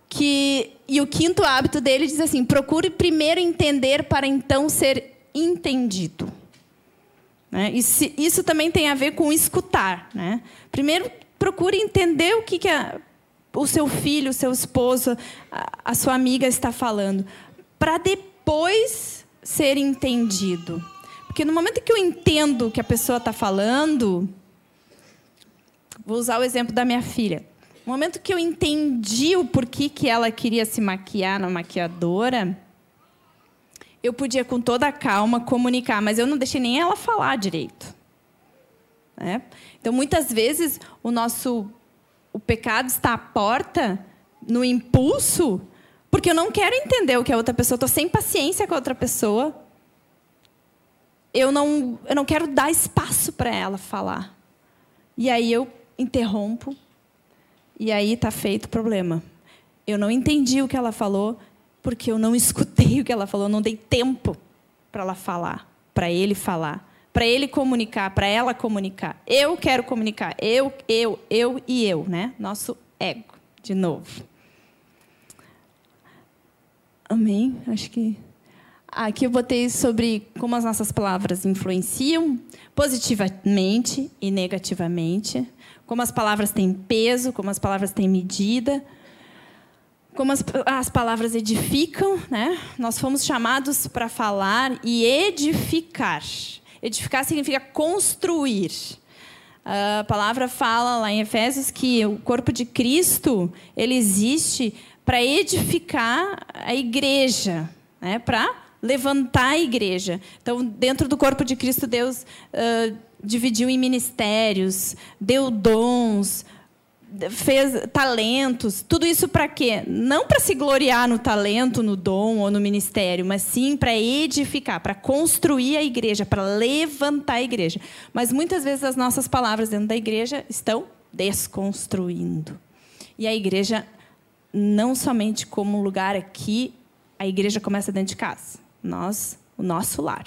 Que, e o quinto hábito dele diz assim: procure primeiro entender para então ser entendido. Né? Isso, isso também tem a ver com escutar. Né? Primeiro, procure entender o que, que a, o seu filho, o seu esposo, a, a sua amiga está falando, para depois ser entendido. Porque no momento que eu entendo o que a pessoa está falando, vou usar o exemplo da minha filha. No momento que eu entendi o porquê que ela queria se maquiar na maquiadora, eu podia com toda a calma comunicar, mas eu não deixei nem ela falar direito. Né? Então, muitas vezes o nosso o pecado está à porta no impulso, porque eu não quero entender o que a outra pessoa, estou sem paciência com a outra pessoa eu não, eu não quero dar espaço para ela falar. E aí eu interrompo, e aí está feito o problema. Eu não entendi o que ela falou, porque eu não escutei *laughs* o que ela falou, não dei tempo para ela falar, para ele falar, para ele comunicar, para ela comunicar. Eu quero comunicar, eu, eu, eu e eu, né? Nosso ego, de novo. Amém? Acho que Aqui eu botei sobre como as nossas palavras influenciam positivamente e negativamente, como as palavras têm peso, como as palavras têm medida, como as, as palavras edificam, né? Nós fomos chamados para falar e edificar. Edificar significa construir. A palavra fala lá em Efésios que o corpo de Cristo ele existe para edificar a igreja, né? Para levantar a igreja. Então, dentro do corpo de Cristo, Deus uh, dividiu em ministérios, deu dons, fez talentos. Tudo isso para quê? Não para se gloriar no talento, no dom ou no ministério, mas sim para edificar, para construir a igreja, para levantar a igreja. Mas muitas vezes as nossas palavras dentro da igreja estão desconstruindo. E a igreja, não somente como um lugar aqui, a igreja começa dentro de casa nós, o nosso lar.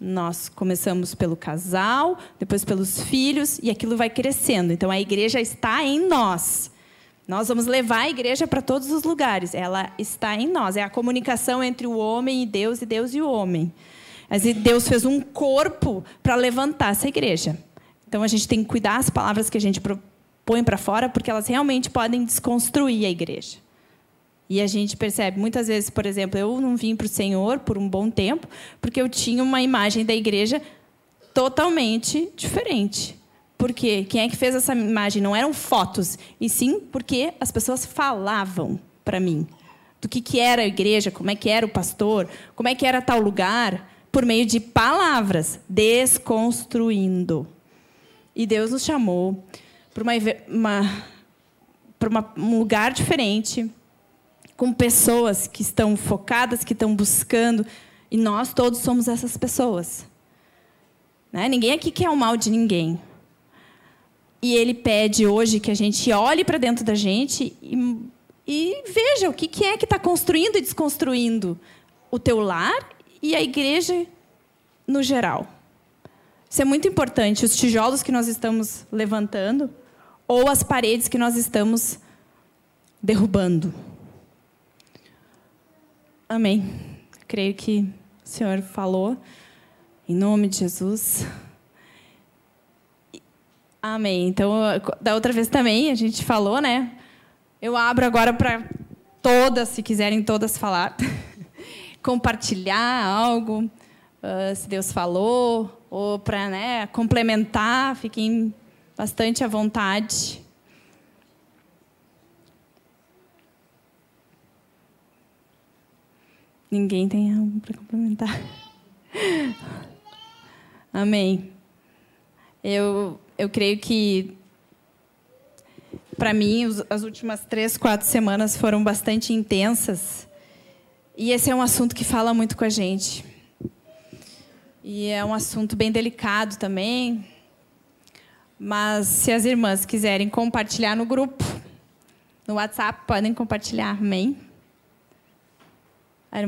Nós começamos pelo casal, depois pelos filhos, e aquilo vai crescendo. Então a igreja está em nós. Nós vamos levar a igreja para todos os lugares. Ela está em nós. É a comunicação entre o homem e Deus e Deus e o homem. Mas Deus fez um corpo para levantar essa igreja. Então a gente tem que cuidar as palavras que a gente põe para fora, porque elas realmente podem desconstruir a igreja. E a gente percebe muitas vezes, por exemplo, eu não vim para o Senhor por um bom tempo, porque eu tinha uma imagem da igreja totalmente diferente. Porque quem é que fez essa imagem? Não eram fotos, e sim porque as pessoas falavam para mim do que, que era a igreja, como é que era o pastor, como é que era tal lugar, por meio de palavras, desconstruindo. E Deus nos chamou para uma, uma, uma, um lugar diferente, com pessoas que estão focadas, que estão buscando, e nós todos somos essas pessoas. Né? Ninguém aqui quer o mal de ninguém. E ele pede hoje que a gente olhe para dentro da gente e, e veja o que, que é que está construindo e desconstruindo o teu lar e a igreja no geral. Isso é muito importante. Os tijolos que nós estamos levantando ou as paredes que nós estamos derrubando. Amém. Creio que o Senhor falou. Em nome de Jesus. Amém. Então, da outra vez também a gente falou, né? Eu abro agora para todas, se quiserem todas falar, *laughs* compartilhar algo, uh, se Deus falou, ou para né, complementar, fiquem bastante à vontade. Ninguém tem algo para complementar. Amém. Eu eu creio que, para mim, as últimas três, quatro semanas foram bastante intensas. E esse é um assunto que fala muito com a gente. E é um assunto bem delicado também. Mas se as irmãs quiserem compartilhar no grupo, no WhatsApp, podem compartilhar. Amém? er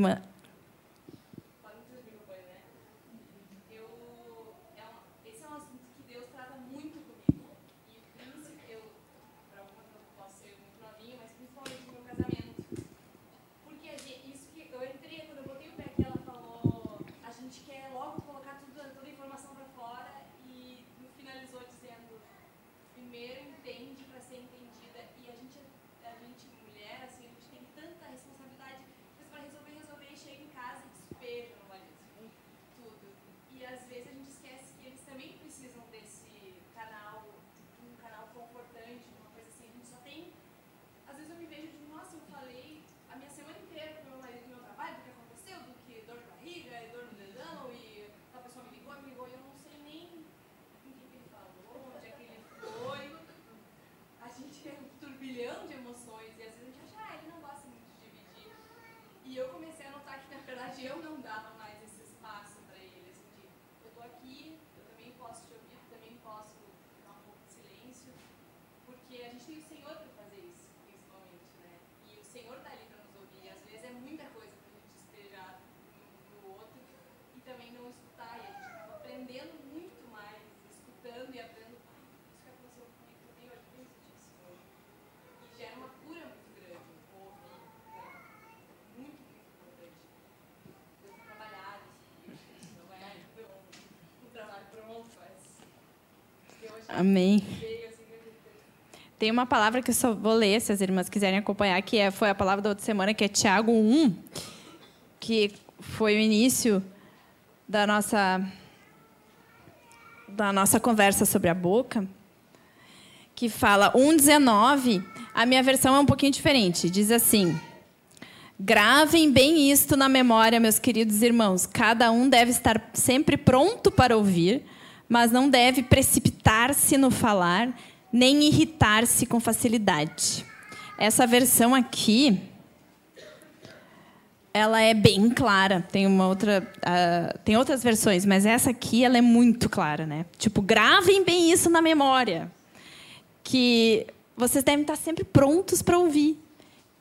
Amém. Tem uma palavra que eu só vou ler, se as irmãs quiserem acompanhar, que é, foi a palavra da outra semana, que é Tiago 1, que foi o início da nossa, da nossa conversa sobre a boca, que fala 1,19. A minha versão é um pouquinho diferente. Diz assim: Gravem bem isto na memória, meus queridos irmãos. Cada um deve estar sempre pronto para ouvir mas não deve precipitar-se no falar, nem irritar-se com facilidade. Essa versão aqui, ela é bem clara. Tem uma outra, uh, tem outras versões, mas essa aqui ela é muito clara, né? Tipo, gravem bem isso na memória, que vocês devem estar sempre prontos para ouvir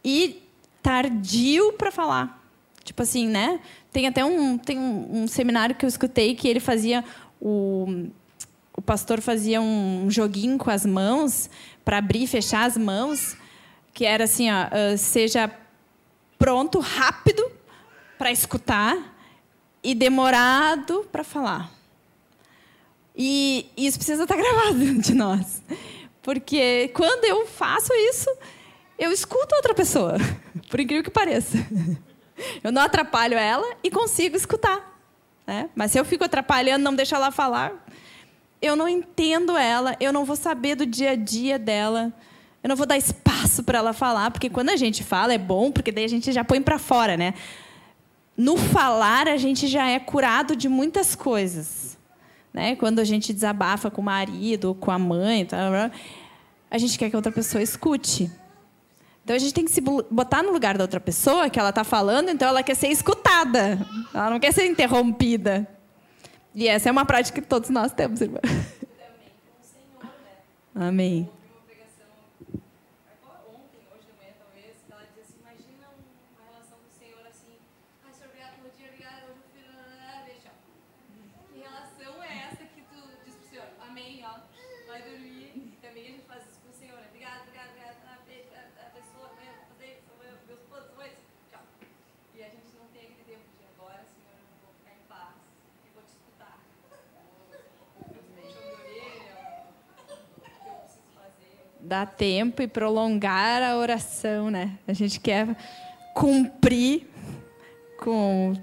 e tardio para falar. Tipo assim, né? Tem até um, tem um, um, seminário que eu escutei que ele fazia o, o pastor fazia um joguinho com as mãos para abrir e fechar as mãos que era assim, ó, uh, seja pronto, rápido para escutar e demorado para falar. E isso precisa estar *laughs* gravado dentro de nós. Porque quando eu faço isso, eu escuto outra pessoa, *laughs* por incrível que pareça. Eu não atrapalho ela e consigo escutar. Né? Mas se eu fico atrapalhando, não deixo ela falar, eu não entendo ela, eu não vou saber do dia a dia dela, eu não vou dar espaço para ela falar, porque quando a gente fala é bom, porque daí a gente já põe para fora, né? No falar a gente já é curado de muitas coisas, né? Quando a gente desabafa com o marido, com a mãe, a gente quer que outra pessoa escute. Então a gente tem que se botar no lugar da outra pessoa que ela está falando, então ela quer ser escutada, ela não quer ser interrompida. E essa é uma prática que todos nós temos, irmã. Amém. Dar tempo e prolongar a oração, né? A gente quer cumprir com,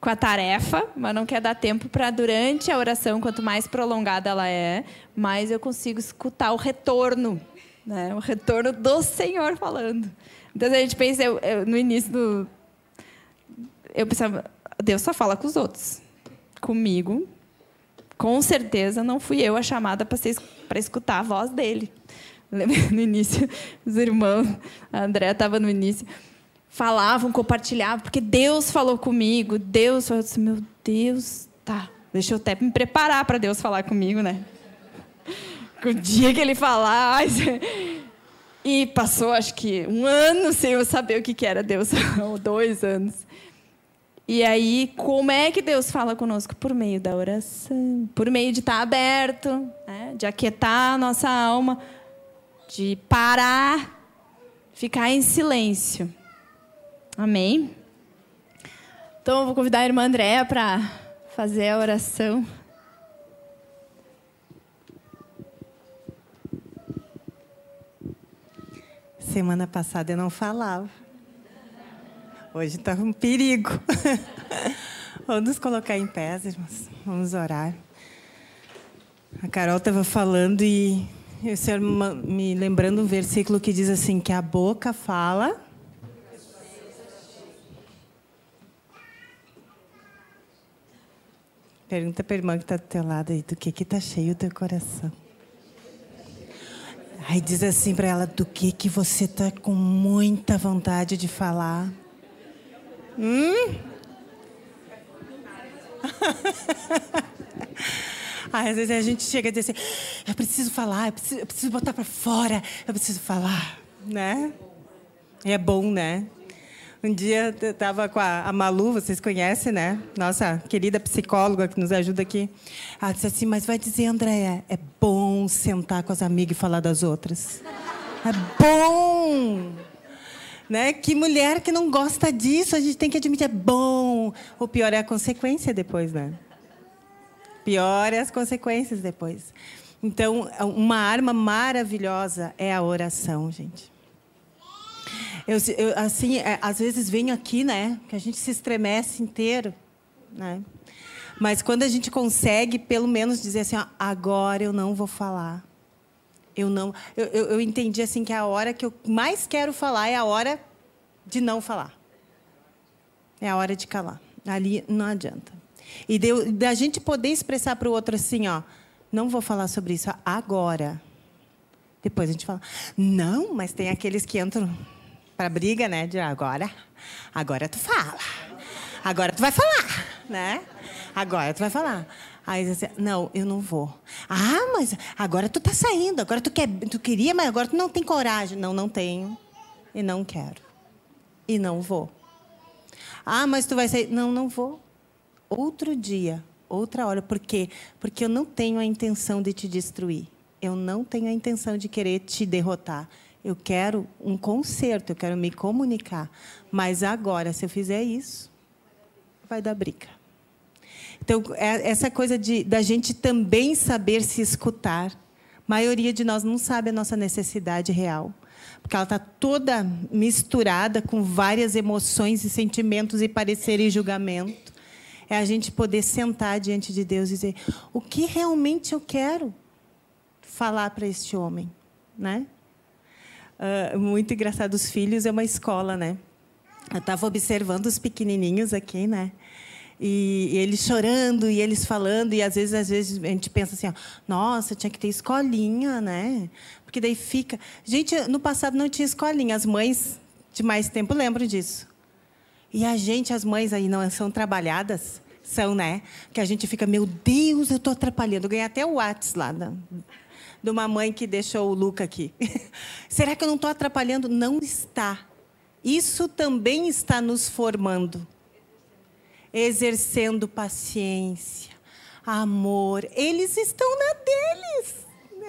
com a tarefa, mas não quer dar tempo para durante a oração, quanto mais prolongada ela é, mais eu consigo escutar o retorno, né? O retorno do Senhor falando. Então a gente pensa, eu, eu, no início do, eu pensava, Deus só fala com os outros, comigo. Com certeza não fui eu a chamada para escutar a voz dele. *laughs* no início, os irmãos, a André estava no início, falavam, compartilhavam, porque Deus falou comigo, Deus falou, disse, meu Deus, tá, deixa eu até me preparar para Deus falar comigo, né? *laughs* O dia que ele falar, e passou acho que um ano sem eu saber o que era Deus, *laughs* ou dois anos. E aí, como é que Deus fala conosco? Por meio da oração, por meio de estar aberto, né? de aquietar a nossa alma de parar, ficar em silêncio. Amém? Então, eu vou convidar a irmã Andréa para fazer a oração. Semana passada eu não falava. Hoje está um perigo. *laughs* Vamos nos colocar em pé, irmãos. Vamos orar. A Carol estava falando e o Senhor me lembrando um versículo que diz assim: que a boca fala. Pergunta para a irmã que está do teu lado aí, do que que está cheio o teu coração? Aí diz assim para ela, do que que você está com muita vontade de falar? Hum? *laughs* às vezes a gente chega a dizer assim: eu preciso falar, eu preciso, eu preciso botar para fora, eu preciso falar, né? E é bom, né? Um dia eu estava com a, a, Malu, vocês conhecem, né? Nossa querida psicóloga que nos ajuda aqui. Ela disse assim: Mas vai dizer, Andréia, é bom sentar com as amigas e falar das outras. É bom! Né? Que mulher que não gosta disso, a gente tem que admitir, é bom. O pior é a consequência depois, né? Pior é as consequências depois. Então, uma arma maravilhosa é a oração, gente. Eu, eu, assim, é, às vezes venho aqui, né, que a gente se estremece inteiro, né? Mas quando a gente consegue, pelo menos dizer assim, ó, agora eu não vou falar. Eu não, eu, eu, eu entendi assim que a hora que eu mais quero falar é a hora de não falar. É a hora de calar. Ali não adianta. E da gente poder expressar para o outro assim, ó, não vou falar sobre isso agora. Depois a gente fala, não, mas tem aqueles que entram para briga, né? De agora, agora tu fala, agora tu vai falar, né? Agora tu vai falar. Aí assim, não, eu não vou. Ah, mas agora tu tá saindo, agora tu quer, tu queria, mas agora tu não tem coragem. Não, não tenho e não quero e não vou. Ah, mas tu vai sair? Não, não vou outro dia, outra hora. Por quê? Porque eu não tenho a intenção de te destruir. Eu não tenho a intenção de querer te derrotar. Eu quero um conserto, eu quero me comunicar. Mas agora, se eu fizer isso, vai dar briga. Então, é essa coisa de, da gente também saber se escutar. A maioria de nós não sabe a nossa necessidade real. Porque ela está toda misturada com várias emoções e sentimentos e parecer e julgamento. É a gente poder sentar diante de Deus e dizer: o que realmente eu quero falar para este homem? Né? Uh, muito engraçado, os filhos é uma escola, né? Eu estava observando os pequenininhos aqui, né? E, e, eles chorando e eles falando e às vezes às vezes a gente pensa assim, ó, nossa, tinha que ter escolinha, né? Porque daí fica. Gente, no passado não tinha escolinha, as mães de mais tempo lembram disso. E a gente, as mães aí não são trabalhadas, são, né? Que a gente fica, meu Deus, eu estou atrapalhando. Eu ganhei até o WhatsApp lá da, de uma mãe que deixou o Luca aqui. *laughs* Será que eu não estou atrapalhando? Não está. Isso também está nos formando. Exercendo paciência, amor. Eles estão na deles.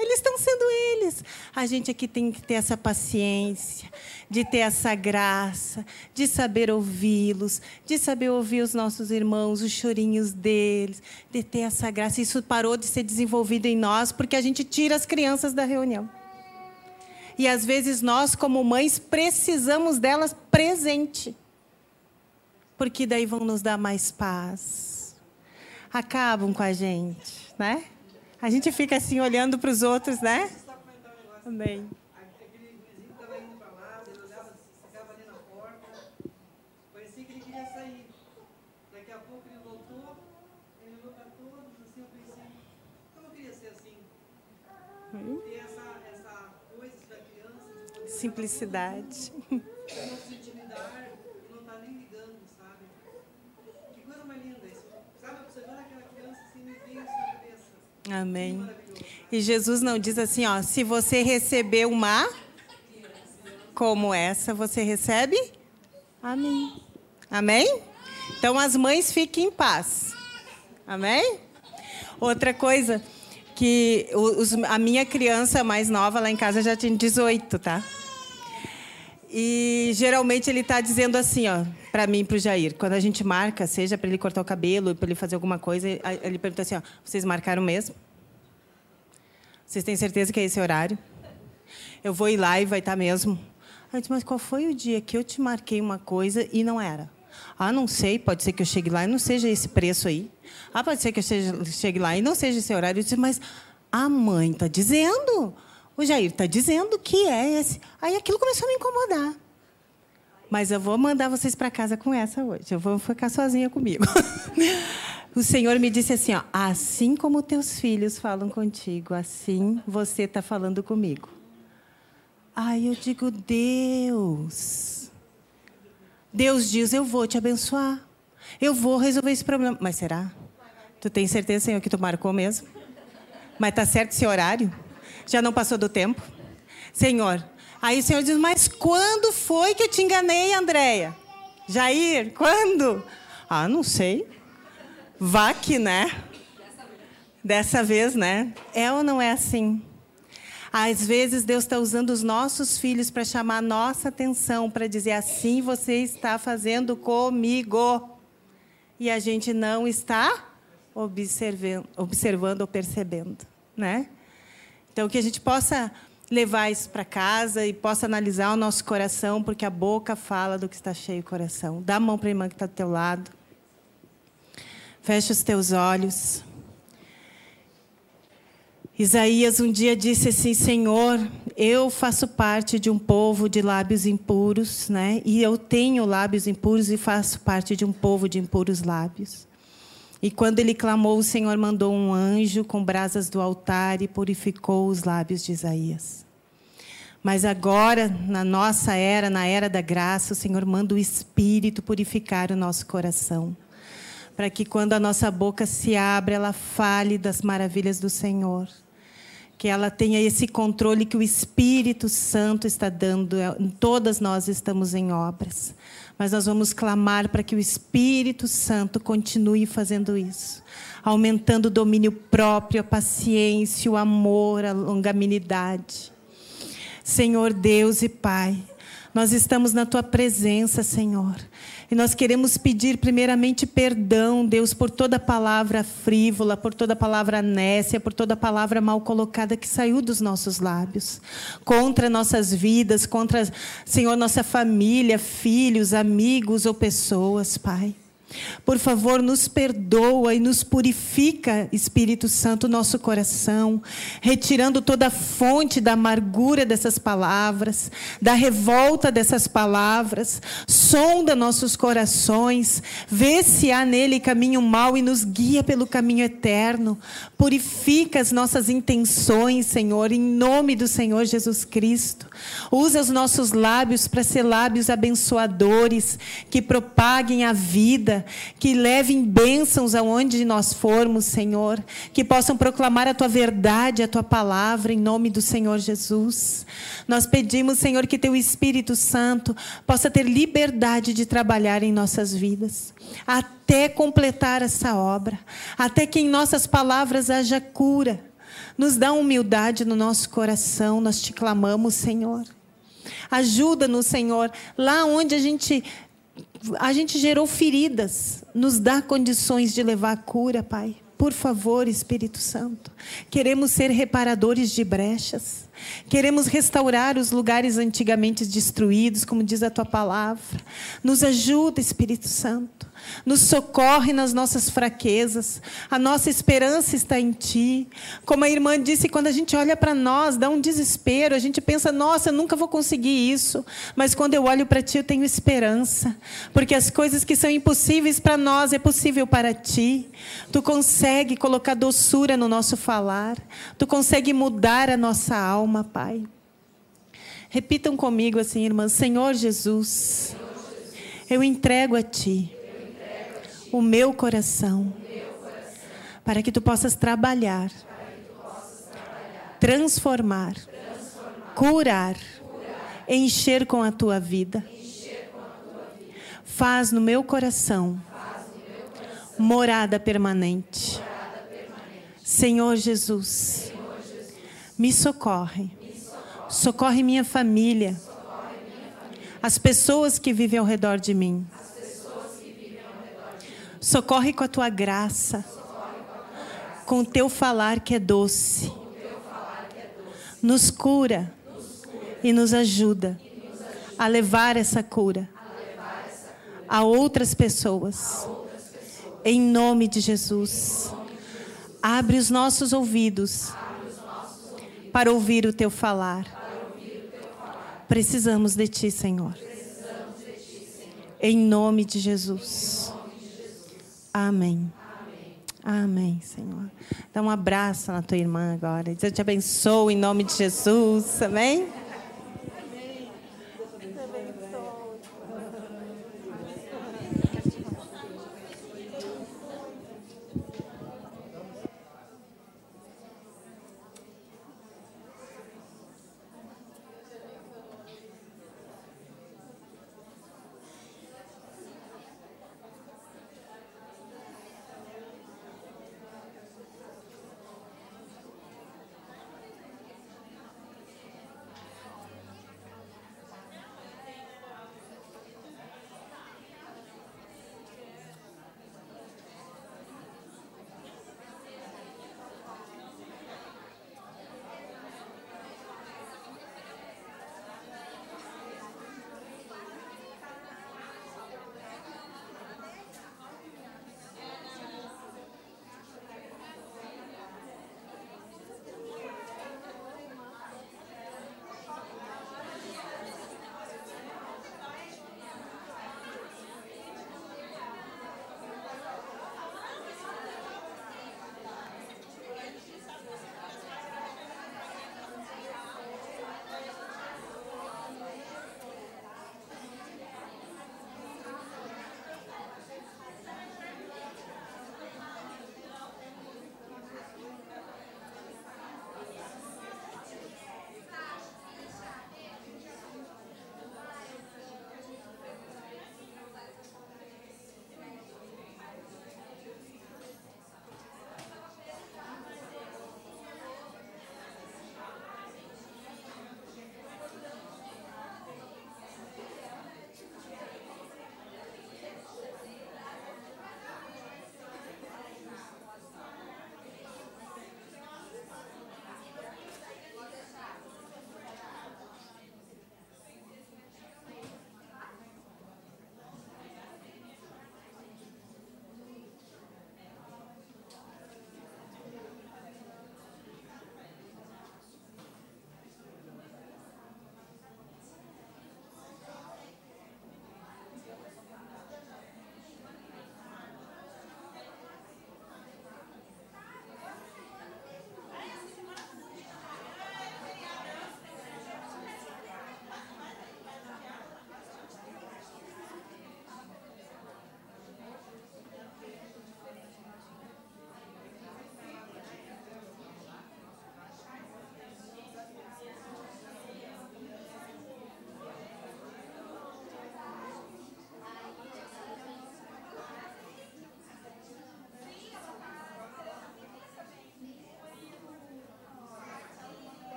Eles estão sendo eles. A gente aqui tem que ter essa paciência, de ter essa graça, de saber ouvi-los, de saber ouvir os nossos irmãos, os chorinhos deles, de ter essa graça. Isso parou de ser desenvolvido em nós porque a gente tira as crianças da reunião. E às vezes nós, como mães, precisamos delas presente. Porque daí vão nos dar mais paz. Acabam com a gente, né? A gente fica assim olhando para os outros, né? Amém. Simplicidade. Amém. E Jesus não diz assim, ó, se você receber uma como essa, você recebe? Amém. Amém? Então as mães fiquem em paz. Amém? Outra coisa que os, a minha criança mais nova lá em casa já tinha 18, tá? E geralmente ele está dizendo assim, ó, para mim, para o Jair, quando a gente marca, seja para ele cortar o cabelo, para ele fazer alguma coisa, ele pergunta assim, ó, vocês marcaram mesmo? Vocês têm certeza que é esse horário? Eu vou ir lá e vai estar tá mesmo. Eu disse, mas qual foi o dia que eu te marquei uma coisa e não era? Ah, não sei, pode ser que eu chegue lá e não seja esse preço aí. Ah, pode ser que eu chegue lá e não seja esse horário. Eu disse, mas a mãe está dizendo. O Jair está dizendo que é esse. Aí aquilo começou a me incomodar. Mas eu vou mandar vocês para casa com essa hoje. Eu vou ficar sozinha comigo. *laughs* o Senhor me disse assim: ó, assim como teus filhos falam contigo, assim você está falando comigo. Aí eu digo: Deus. Deus diz: Eu vou te abençoar. Eu vou resolver esse problema. Mas será? Tu tem certeza, Senhor, que tu marcou mesmo? Mas está certo esse horário? Já não passou do tempo? Senhor. Aí o Senhor diz: Mas quando foi que eu te enganei, Andréia? Jair, quando? Ah, não sei. Vá que, né? Dessa vez, né? É ou não é assim? Às vezes Deus está usando os nossos filhos para chamar a nossa atenção, para dizer assim você está fazendo comigo. E a gente não está observando, observando ou percebendo, né? Então, que a gente possa levar isso para casa e possa analisar o nosso coração, porque a boca fala do que está cheio o coração. Dá a mão para a irmã que está do teu lado. Fecha os teus olhos. Isaías um dia disse assim: Senhor, eu faço parte de um povo de lábios impuros, né? E eu tenho lábios impuros e faço parte de um povo de impuros lábios. E quando ele clamou, o Senhor mandou um anjo com brasas do altar e purificou os lábios de Isaías. Mas agora, na nossa era, na era da graça, o Senhor manda o Espírito purificar o nosso coração. Para que quando a nossa boca se abre, ela fale das maravilhas do Senhor. Que ela tenha esse controle que o Espírito Santo está dando. Todas nós estamos em obras mas nós vamos clamar para que o Espírito Santo continue fazendo isso, aumentando o domínio próprio, a paciência, o amor, a longanimidade. Senhor Deus e Pai, nós estamos na tua presença, Senhor. E nós queremos pedir, primeiramente, perdão, Deus, por toda palavra frívola, por toda palavra nécia, por toda palavra mal colocada que saiu dos nossos lábios. Contra nossas vidas, contra, Senhor, nossa família, filhos, amigos ou pessoas, Pai. Por favor, nos perdoa e nos purifica, Espírito Santo, nosso coração, retirando toda a fonte da amargura dessas palavras, da revolta dessas palavras. Sonda nossos corações, vê se há nele caminho mau e nos guia pelo caminho eterno. Purifica as nossas intenções, Senhor, em nome do Senhor Jesus Cristo. Usa os nossos lábios para ser lábios abençoadores, que propaguem a vida que levem bênçãos aonde nós formos, Senhor, que possam proclamar a tua verdade, a tua palavra, em nome do Senhor Jesus. Nós pedimos, Senhor, que teu Espírito Santo possa ter liberdade de trabalhar em nossas vidas, até completar essa obra, até que em nossas palavras haja cura. Nos dá humildade no nosso coração, nós te clamamos, Senhor. Ajuda-nos, Senhor, lá onde a gente a gente gerou feridas, nos dá condições de levar a cura, Pai. Por favor, Espírito Santo. Queremos ser reparadores de brechas. Queremos restaurar os lugares antigamente destruídos, como diz a tua palavra. Nos ajuda, Espírito Santo nos socorre nas nossas fraquezas. A nossa esperança está em Ti. Como a irmã disse, quando a gente olha para nós, dá um desespero. A gente pensa, nossa, eu nunca vou conseguir isso. Mas quando eu olho para Ti, eu tenho esperança. Porque as coisas que são impossíveis para nós é possível para Ti. Tu consegue colocar doçura no nosso falar. Tu consegue mudar a nossa alma, Pai. Repitam comigo assim, irmãs: Senhor Jesus, eu entrego a Ti o meu coração, para que tu possas trabalhar, transformar, curar, encher com a tua vida. Faz no meu coração morada permanente. Senhor Jesus, me socorre. Socorre minha família. As pessoas que vivem ao redor de mim. Socorre com a tua graça. Com o teu falar que é doce. Nos cura e nos ajuda a levar essa cura a outras pessoas. Em nome de Jesus. Abre os nossos ouvidos para ouvir o teu falar. Precisamos de ti, Senhor. Em nome de Jesus. Amém. Amém, Senhor. Dá um abraço na tua irmã agora. Deus te abençoe em nome de Jesus. Amém?